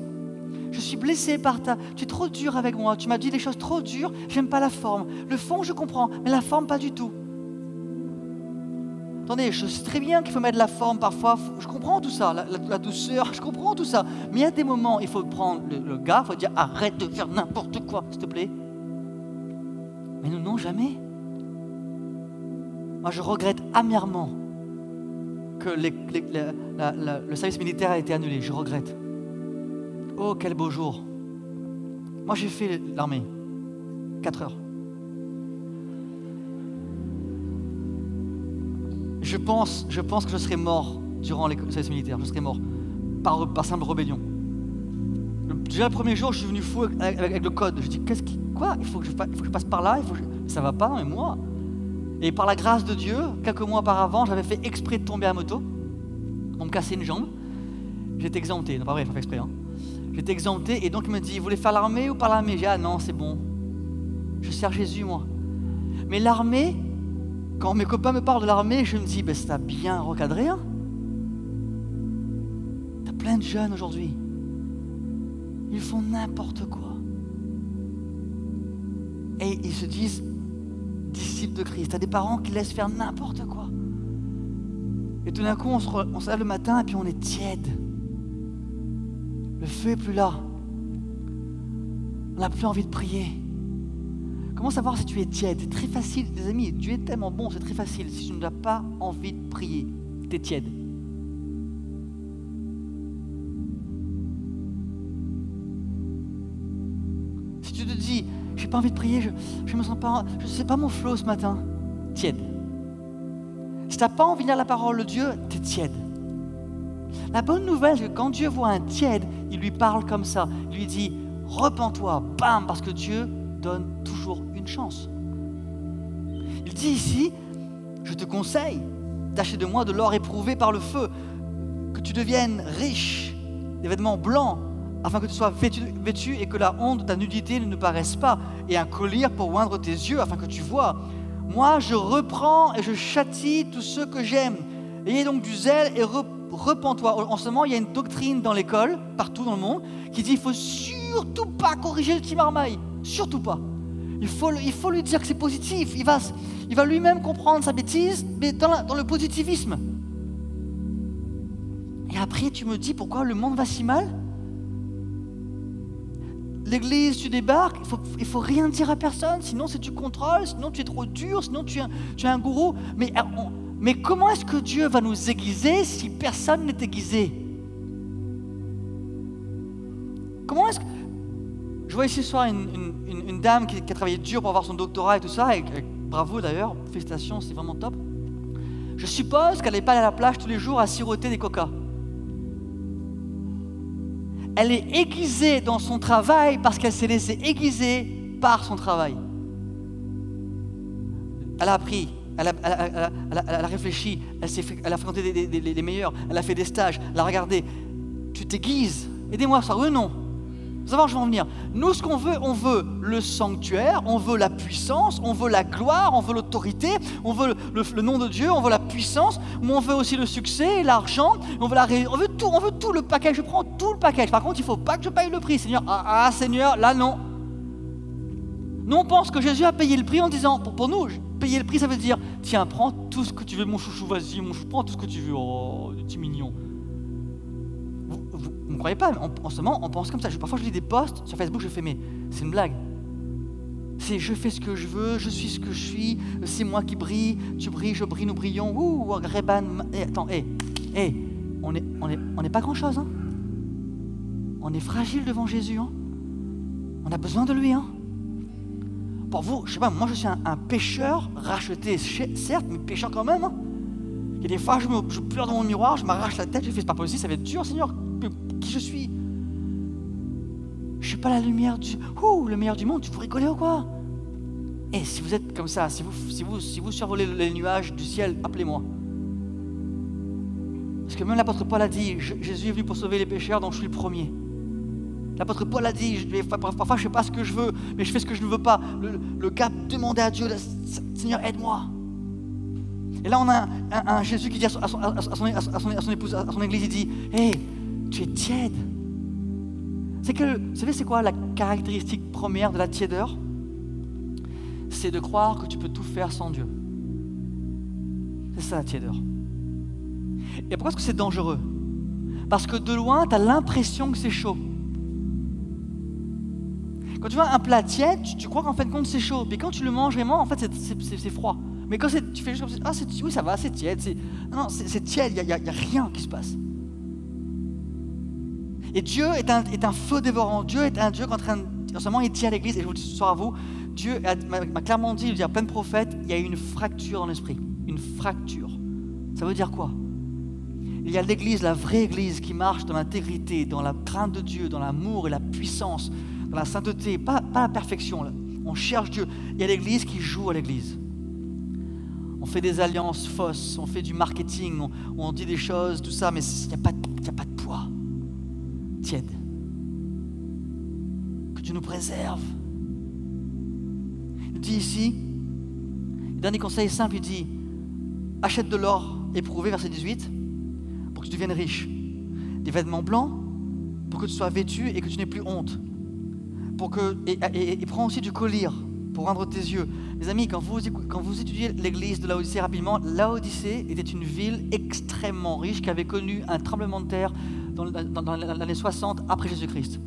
[SPEAKER 2] Je suis blessé par ta. Tu es trop dur avec moi. Tu m'as dit des choses trop dures. J'aime pas la forme. Le fond, je comprends, mais la forme, pas du tout. Attendez, je sais très bien qu'il faut mettre la forme parfois. Je comprends tout ça, la, douceur, je comprends tout ça. Mais il y a des moments, il faut prendre le, gars, il faut dire arrête de faire n'importe quoi, s'il te plaît. Mais nous, non, jamais. Moi, je regrette amèrement que le service militaire a été annulé. Je regrette. Oh, quel beau jour. Moi, j'ai fait l'armée. 4 heures. Je pense, que je serais mort durant les services militaires. Je serais mort par, simple rébellion. déjà le premier jour, je suis venu fou avec, le code. Je dis, qu'est-ce qui, quoi? Il faut, que je, il faut que je passe par là. Il faut Ça va pas, mais moi. Et par la grâce de Dieu, quelques mois auparavant, j'avais fait exprès de tomber à moto, pour me casser une jambe. J'étais exempté. Non, pas vrai, pas fait exprès. Hein. J'étais exempté et donc il me dit, vous voulez faire l'armée ou pas l'armée? J'ai dit, ah non, c'est bon. Je sers Jésus, moi. Mais l'armée, quand mes copains me parlent de l'armée, je me dis, ben, bien recadré. Hein T'as plein de jeunes aujourd'hui. Ils font n'importe quoi. Et ils se disent disciples de Christ. T'as des parents qui laissent faire n'importe quoi. Et tout d'un coup, on se, on se lève le matin et puis on est tiède. Le feu est plus là. On n'a plus envie de prier. Comment savoir si tu es tiède? C'est très facile, les amis. Dieu est tellement bon, c'est très facile. Si tu n'as pas envie de prier, tu es tiède. Envie de prier, je ne me sens pas, je sais pas mon flow ce matin, tiède. Si tu pas envie de lire la parole de Dieu, tu es tiède. La bonne nouvelle, c'est que quand Dieu voit un tiède, il lui parle comme ça. Il lui dit, repens-toi, bam, parce que Dieu donne toujours une chance. Il dit ici, je te conseille d'acheter de moi de l'or éprouvé par le feu, que tu deviennes riche, des vêtements blancs, afin que tu sois vêtu, et que la honte de ta nudité ne nous paraisse pas, et un collier pour oindre tes yeux, afin que tu vois. Moi, je reprends et je châtie tous ceux que j'aime. Ayez donc du zèle et repos repens-toi. En ce moment, il y a une doctrine dans l'école, partout dans le monde, qui dit il faut surtout pas corriger le petit marmaille. Surtout pas. Il faut, il faut lui dire que c'est positif. Il va, il va lui-même comprendre sa bêtise, mais dans le positivisme. Et après, tu me dis pourquoi le monde va si mal? L'église, tu débarques, il faut, faut rien dire à personne, sinon c'est tu contrôles, sinon tu es trop dur, sinon tu es, tu es un gourou. Mais on, mais comment est-ce que Dieu va nous aiguiser si personne n'est aiguisé? Comment est-ce que... Je ici ce soir une, dame qui, a travaillé dur pour avoir son doctorat et tout ça, et, bravo d'ailleurs, félicitations, c'est vraiment top. Je suppose qu'elle n'est pas à la plage tous les jours à siroter des coca. Elle est aiguisée dans son travail parce qu'elle s'est laissée aiguiser par son travail. Elle a appris elle a, réfléchi, elle, a fréquenté les meilleurs, elle a fait des stages, elle a regardé. Tu t'aiguises? Aidez-moi ça, ou non? Vous savez je vais en venir Nous, ce qu'on veut, on veut le sanctuaire, on veut la puissance, on veut la gloire, on veut l'autorité, on veut le, nom de Dieu, on veut la puissance, mais on veut aussi le succès, l'argent, on veut la on veut tout, on veut tout le package. Je prends tout le package. Par contre, il ne faut pas que je paye le prix, Seigneur. Ah, ah, Seigneur, là non. Nous, on pense que Jésus a payé le prix en disant, pour, pour nous, payer le prix, ça veut dire tiens, prends tout ce que tu veux, mon chouchou, vas-y, mon chouchou, prends tout ce que tu veux. Oh, petit mignon. Ne croyez pas, en, ce moment, on pense comme ça. parfois, je lis des posts sur Facebook, je fais mais c'est une blague. C'est je fais ce que je veux, je suis ce que je suis, c'est moi qui brille, tu brilles, je brille, nous brillons. Ouh, Reban. Eh, attends, hé, eh, hé, eh, on n'est on est, on pas grand-chose. Hein. On est fragile devant Jésus. Hein. On a besoin de lui. Hein pour vous, je sais pas, moi je suis un, pêcheur racheté, certes, mais pêcheur quand même. Hein. Et des fois, je, me, je, pleure dans mon miroir, je m'arrache la tête, je fais, c'est pas possible, ça va être dur, Seigneur. Qui je suis Je suis pas la lumière du, ouh, le meilleur du monde. Tu vous rigolez ou quoi? Et si vous êtes comme ça, si vous, si vous, si vous survolez les nuages du ciel, appelez-moi. Parce que même l'apôtre Paul a dit, Jésus est venu pour sauver les pécheurs, donc je suis le premier. L'apôtre Paul a dit, parfois je ne sais pas ce que je veux, mais je fais ce que je ne veux pas. Le, le demandait à Dieu, Seigneur, aide-moi. Et là, on a un, Jésus qui dit à son, à, son, épouse, à son église, il dit, hé, tu es tiède. C'est que, vous savez, c'est quoi la caractéristique première de la tiédeur? C'est de croire que tu peux tout faire sans Dieu. C'est ça la tiédeur. Et pourquoi est-ce que c'est dangereux? Parce que de loin, tu as l'impression que c'est chaud. Quand tu vois un plat tiède, tu, crois qu'en fin de compte c'est chaud. Mais quand tu le manges vraiment, en fait c'est froid. Mais quand tu fais juste comme ça, ah, oui ça va, c'est tiède. Non, c'est tiède, il n'y a, rien qui se passe. Et Dieu est un, feu dévorant. Dieu est un Dieu qui est en train de... En ce moment, il dit à l'église, et je vous dis ce soir à vous, Dieu m'a clairement dit, il dit à plein de prophètes, il y a une fracture dans l'esprit. Une fracture. Ça veut dire quoi? Il y a l'église, la vraie église qui marche dans l'intégrité, dans la crainte de Dieu, dans l'amour et la puissance, dans la sainteté, pas, la perfection. On cherche Dieu. Il y a l'église qui joue à l'église. On fait des alliances fausses, on fait du marketing, on, dit des choses, tout ça, mais il n'y a, a pas de poids. Tiède. Que tu nous préserves. Il dit ici, le dernier conseil simple, il dit achète de l'or éprouvé, verset 18, pour que tu deviennes riche. Des vêtements blancs, pour que tu sois vêtu et que tu n'aies plus honte. Pour que, et, prends aussi du collier pour rendre tes yeux. Les amis, quand vous, quand vous étudiez l'église de Laodicée rapidement, Laodicée était une ville extrêmement riche qui avait connu un tremblement de terre dans, dans l'année 60 après Jésus-Christ.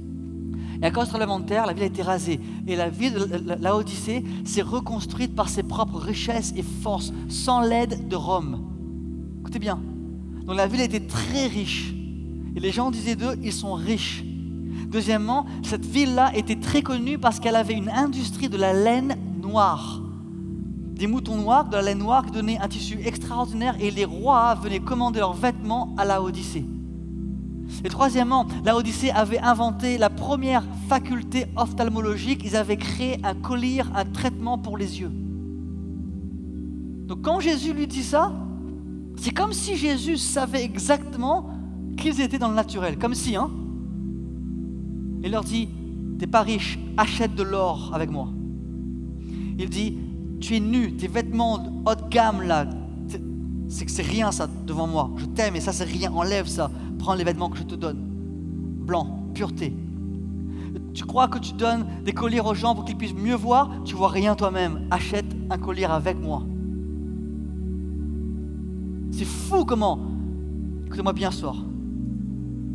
[SPEAKER 2] Et à cause du tremblement terre, la ville a été rasée. Et la ville de Laodicée s'est reconstruite par ses propres richesses et forces, sans l'aide de Rome. Écoutez bien. Donc la ville était très riche. Et les gens disaient d'eux, ils sont riches. Deuxièmement, cette ville-là était très connue parce qu'elle avait une industrie de la laine noire. Des moutons noirs, de la laine noire qui donnait un tissu extraordinaire et les rois venaient commander leurs vêtements à la Odyssée. Et troisièmement, la Odyssée avait inventé la première faculté ophtalmologique. Ils avaient créé un collier, un traitement pour les yeux. Donc quand Jésus lui dit ça, c'est comme si Jésus savait exactement qu'ils étaient dans le naturel. Comme si, hein il leur dit, t'es pas riche, achète de l'or avec moi. Il dit, tu es nu, tes vêtements de haute gamme là, c'est que c'est rien ça devant moi. Je t'aime et ça c'est rien, enlève ça. Prends les vêtements que je te donne. Blanc, pureté. Tu crois que tu donnes des colliers aux gens pour qu'ils puissent mieux voir? Tu vois rien toi-même. Achète un collier avec moi. C'est fou comment. Écoutez-moi bien soir.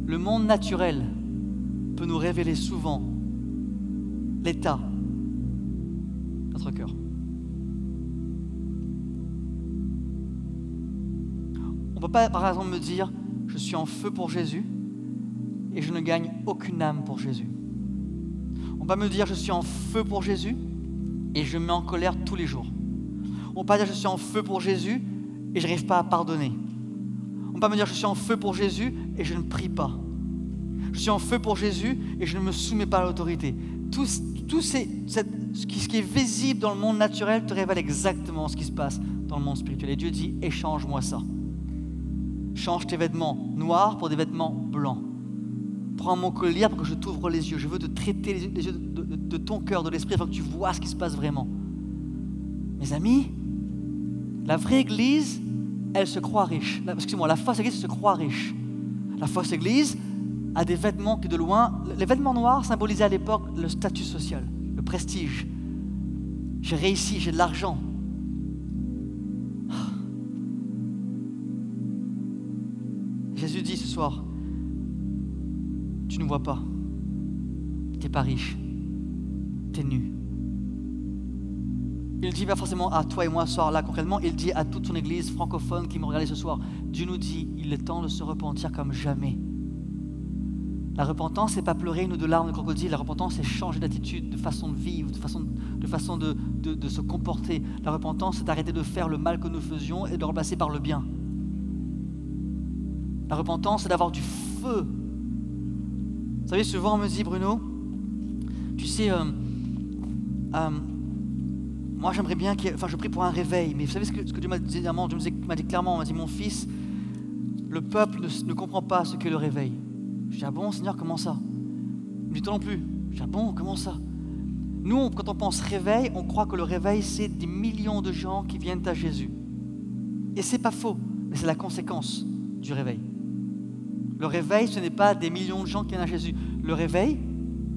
[SPEAKER 2] Le monde naturel peut nous révéler souvent l'état de notre cœur. Peut pas, par exemple, me dire je suis en feu pour Jésus et je ne gagne aucune âme pour Jésus. On va me dire je suis en feu pour Jésus et je me mets en colère tous les jours. On va pas dire je suis en feu pour Jésus et je n'arrive pas à pardonner. On va pas me dire je suis en feu pour Jésus et je ne prie pas je suis en feu pour Jésus et je ne me soumets pas à l'autorité. Tout, ce qui est visible dans le monde naturel te révèle exactement ce qui se passe dans le monde spirituel. Et Dieu dit, échange-moi ça. Change tes vêtements noirs pour des vêtements blancs. Prends mon collier pour que je t'ouvre les yeux. Je veux te traiter les yeux, de, ton cœur, de l'esprit, afin que tu vois ce qui se passe vraiment. Mes amis, la vraie église, elle se croit riche. Excusez-moi, la fausse église se croit riche. La fausse église, à des vêtements qui de loin, les vêtements noirs symbolisaient à l'époque le statut social, le prestige. J'ai réussi, j'ai de l'argent. Soir, tu ne vois pas, tu n'es pas riche, tu es nu. Il dit pas forcément à toi et moi ce soir là concrètement, il dit à toute son église francophone qui me regardait ce soir, Dieu nous dit, il est temps de se repentir comme jamais. La repentance, c'est pas pleurer une ou deux larmes de crocodile. La repentance, c'est changer d'attitude, de façon de vivre, de façon, de, façon de, de, se comporter. La repentance, c'est d'arrêter de faire le mal que nous faisions et de remplacer par le bien. La repentance, c'est d'avoir du feu. Vous savez, souvent on me dit, Bruno, tu sais, euh, euh, moi j'aimerais bien qu'il Enfin, je prie pour un réveil, mais vous savez ce que, Dieu m'a dit, Dieu m'a dit clairement, il m'a dit, mon fils, le peuple ne, ne comprend pas ce qu'est le réveil. Je dis, ah bon, Seigneur, comment ça? Il me dit, toi non plus. Je dis, ah bon, comment ça? Nous, quand on pense réveil, on croit que le réveil, c'est des millions de gens qui viennent à Jésus. Et c'est pas faux, mais c'est la conséquence du réveil. Le réveil, ce n'est pas des millions de gens qui viennent à Jésus. Le réveil,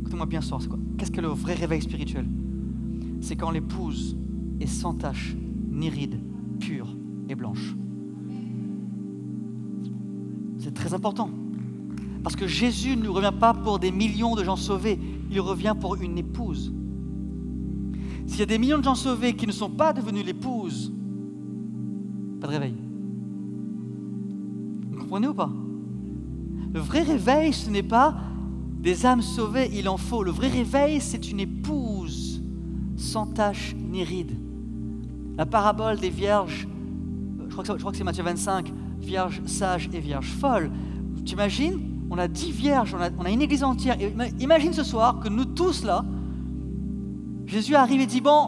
[SPEAKER 2] Écoutez-moi bien quoi Qu'est-ce que le vrai réveil spirituel C'est quand l'épouse est sans tache, ni ride, pure et blanche. C'est très important. Parce que Jésus ne revient pas pour des millions de gens sauvés, il revient pour une épouse. S'il y a des millions de gens sauvés qui ne sont pas devenus l'épouse, pas de réveil. Vous comprenez ou pas Le vrai réveil, ce n'est pas des âmes sauvées, il en faut. Le vrai réveil, c'est une épouse sans tache ni ride. La parabole des vierges, je crois que, c'est Matthieu 25, vierges sages et vierges folles. Tu imagines On a dix vierges, on a, on a une église entière. Imagine ce soir que nous tous là, Jésus arrive et dit Bon,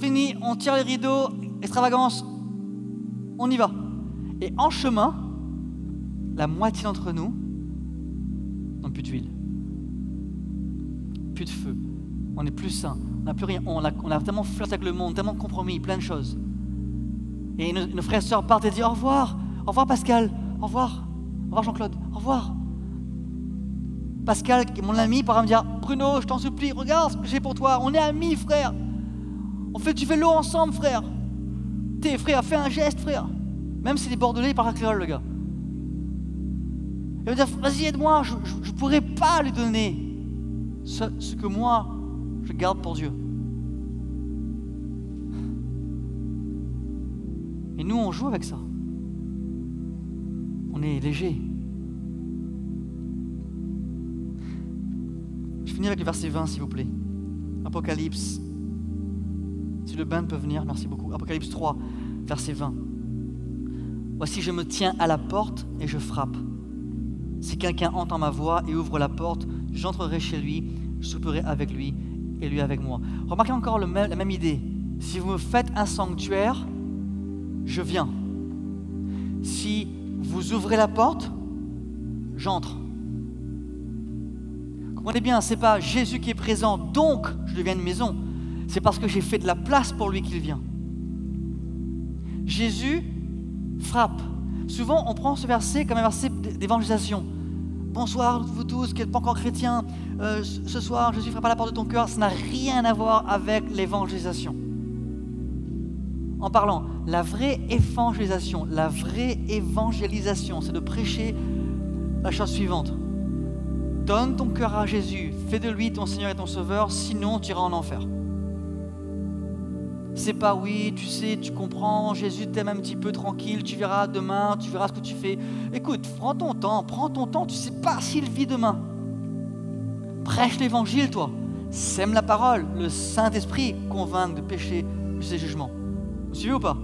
[SPEAKER 2] fini, on tire les rideaux, extravagance, on y va. Et en chemin, la moitié d'entre nous n'ont plus d'huile, plus de feu, on n'est plus sain, on n'a plus rien, on a, tellement flirté avec le monde, tellement compromis, plein de choses. Et nos, frères et sœurs partent et disent Au revoir, au revoir Pascal, au revoir, au revoir Jean-Claude, au revoir. Pascal, mon ami, part me dire Bruno, je t'en supplie, regarde ce que j'ai pour toi. On est amis, frère. On fait du vélo ensemble, frère. T'es frère, fais un geste, frère. Même s'il est bordelais, il parle créole, le gars. Il va dire Vas-y, aide-moi, je ne pourrais pas lui donner ce, ce que moi, je garde pour Dieu. Et nous, on joue avec ça. On est léger. finir avec le verset 20, s'il vous plaît. Apocalypse. Si le bain peut venir, merci beaucoup. Apocalypse 3, verset 20. Voici, je me tiens à la porte et je frappe. Si quelqu'un entend ma voix et ouvre la porte, j'entrerai chez lui, je souperai avec lui et lui avec moi. Remarquez encore la même idée. Si vous me faites un sanctuaire, je viens. Si vous ouvrez la porte, j'entre. Comprenez bien, ce n'est pas Jésus qui est présent, donc je deviens une maison. C'est parce que j'ai fait de la place pour lui qu'il vient. Jésus frappe. Souvent, on prend ce verset comme un verset d'évangélisation. Bonsoir vous tous qui n'êtes pas encore chrétiens. Euh, ce soir, Jésus frappe à la porte de ton cœur. Ça n'a rien à voir avec l'évangélisation. En parlant, la vraie évangélisation, la vraie évangélisation, c'est de prêcher la chose suivante. Donne ton cœur à Jésus, fais de lui ton Seigneur et ton Sauveur, sinon tu iras en enfer. C'est pas oui, tu sais, tu comprends, Jésus t'aime un petit peu tranquille, tu verras demain, tu verras ce que tu fais. Écoute, prends ton temps, prends ton temps, tu sais pas s'il vit demain. Prêche l'évangile, toi. Sème la parole, le Saint-Esprit convainc de péché, de ses jugements. Vous suivez ou pas?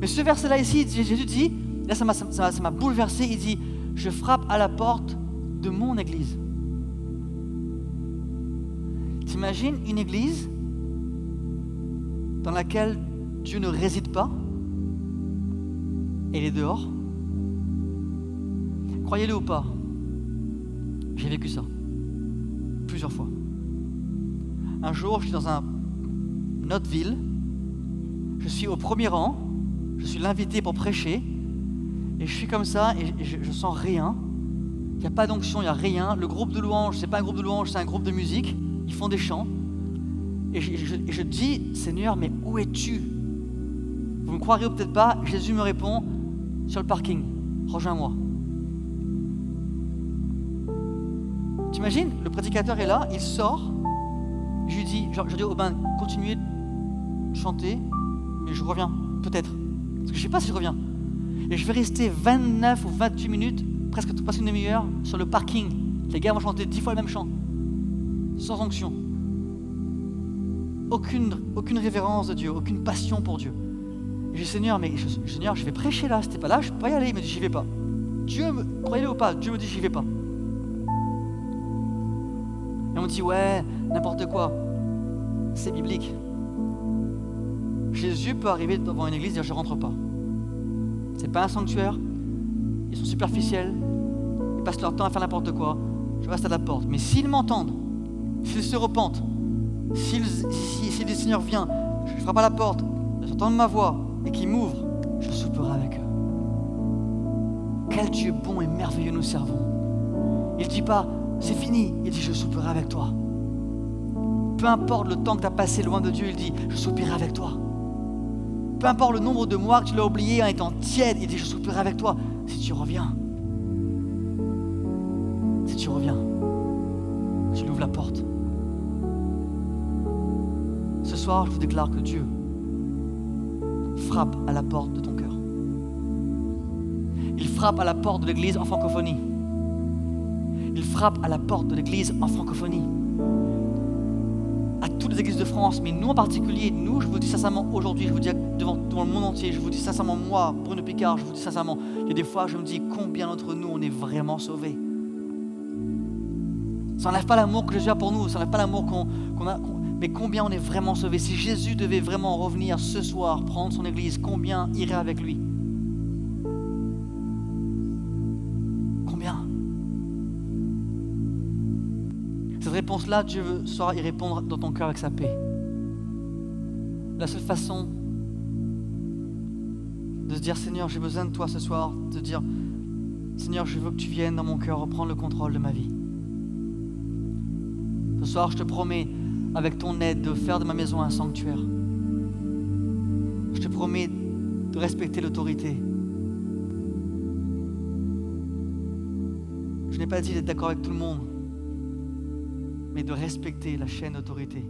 [SPEAKER 2] Mais ce verset-là ici, Jésus dit, là ça m'a bouleversé, il dit, je frappe à la porte de mon église. T'imagines une église dans laquelle Dieu ne réside pas et est dehors Croyez-le ou pas, j'ai vécu ça plusieurs fois. Un jour, je suis dans un, une autre ville, je suis au premier rang, je suis l'invité pour prêcher, et je suis comme ça et je, je sens rien. Il n'y a pas d'onction, il n'y a rien. Le groupe de louanges, c'est pas un groupe de louanges, c'est un groupe de musique ils font des chants. Et je, dis, Seigneur, mais où es-tu? Vous me croirez ou peut-être pas, Jésus me répond, sur le parking, rejoins-moi. T'imagines, le prédicateur est là, il sort, je lui dis, je, dis au bain, continuez de chanter, mais je reviens, peut-être. Parce que je ne sais pas si je reviens. Et je vais rester 29 ou 28 minutes, presque, une demi-heure, sur le parking. Les gars vont chanter dix fois le même chant sans onction. Aucune, révérence de Dieu, aucune passion pour Dieu. Je dis, Seigneur, mais je, Seigneur, je vais prêcher là, c'était pas là, je peux pas y aller. Il me dit, j'y vais pas. Dieu, me, croyez-le ou pas, Dieu me dit, j'y vais pas. Et on me dit, ouais, n'importe quoi. C'est biblique. Jésus peut arriver devant une église et dire, je rentre pas. C'est pas un sanctuaire. Ils sont superficiels. Ils passent leur temps à faire n'importe quoi. Je reste à la porte. Mais s'ils m'entendent, s'ils se repentent, si, le Seigneur vient, je frappe à la porte, j'entends ma voix et qu'il m'ouvre, je souperai avec eux. Quel Dieu bon et merveilleux nous servons. Il ne dit pas, c'est fini. Il dit, je souperai avec toi. Peu importe le temps que tu as passé loin de Dieu, il dit, je soupirai avec toi. Peu importe le nombre de mois que tu l'as oublié en étant tiède, il dit, je soupirai avec toi si tu reviens. Si tu reviens, tu lui ouvres la porte. Ce soir, je vous déclare que Dieu frappe à la porte de ton cœur. Il frappe à la porte de l'église en francophonie. Il frappe à la porte de l'église en francophonie. À toutes les églises de France, mais nous en particulier, nous, je vous dis sincèrement aujourd'hui, je vous dis devant, devant le monde entier, je vous dis sincèrement, moi, Bruno Picard, je vous dis sincèrement, il y a des fois, je me dis combien d'entre nous on est vraiment sauvés. Ça n'enlève pas l'amour que Jésus a pour nous, ça n'enlève pas l'amour qu'on a. mais combien on est vraiment sauvés Si Jésus devait vraiment revenir ce soir, prendre son église, combien irait avec lui? Combien? Cette réponse-là, Dieu veut soir y répondre dans ton cœur avec sa paix. La seule façon de se dire Seigneur, j'ai besoin de toi ce soir, de dire Seigneur, je veux que tu viennes dans mon cœur reprendre le contrôle de ma vie. Ce soir, je te promets, avec ton aide, de faire de ma maison un sanctuaire. Je te promets de respecter l'autorité. Je n'ai pas dit d'être d'accord avec tout le monde, mais de respecter la chaîne d'autorité.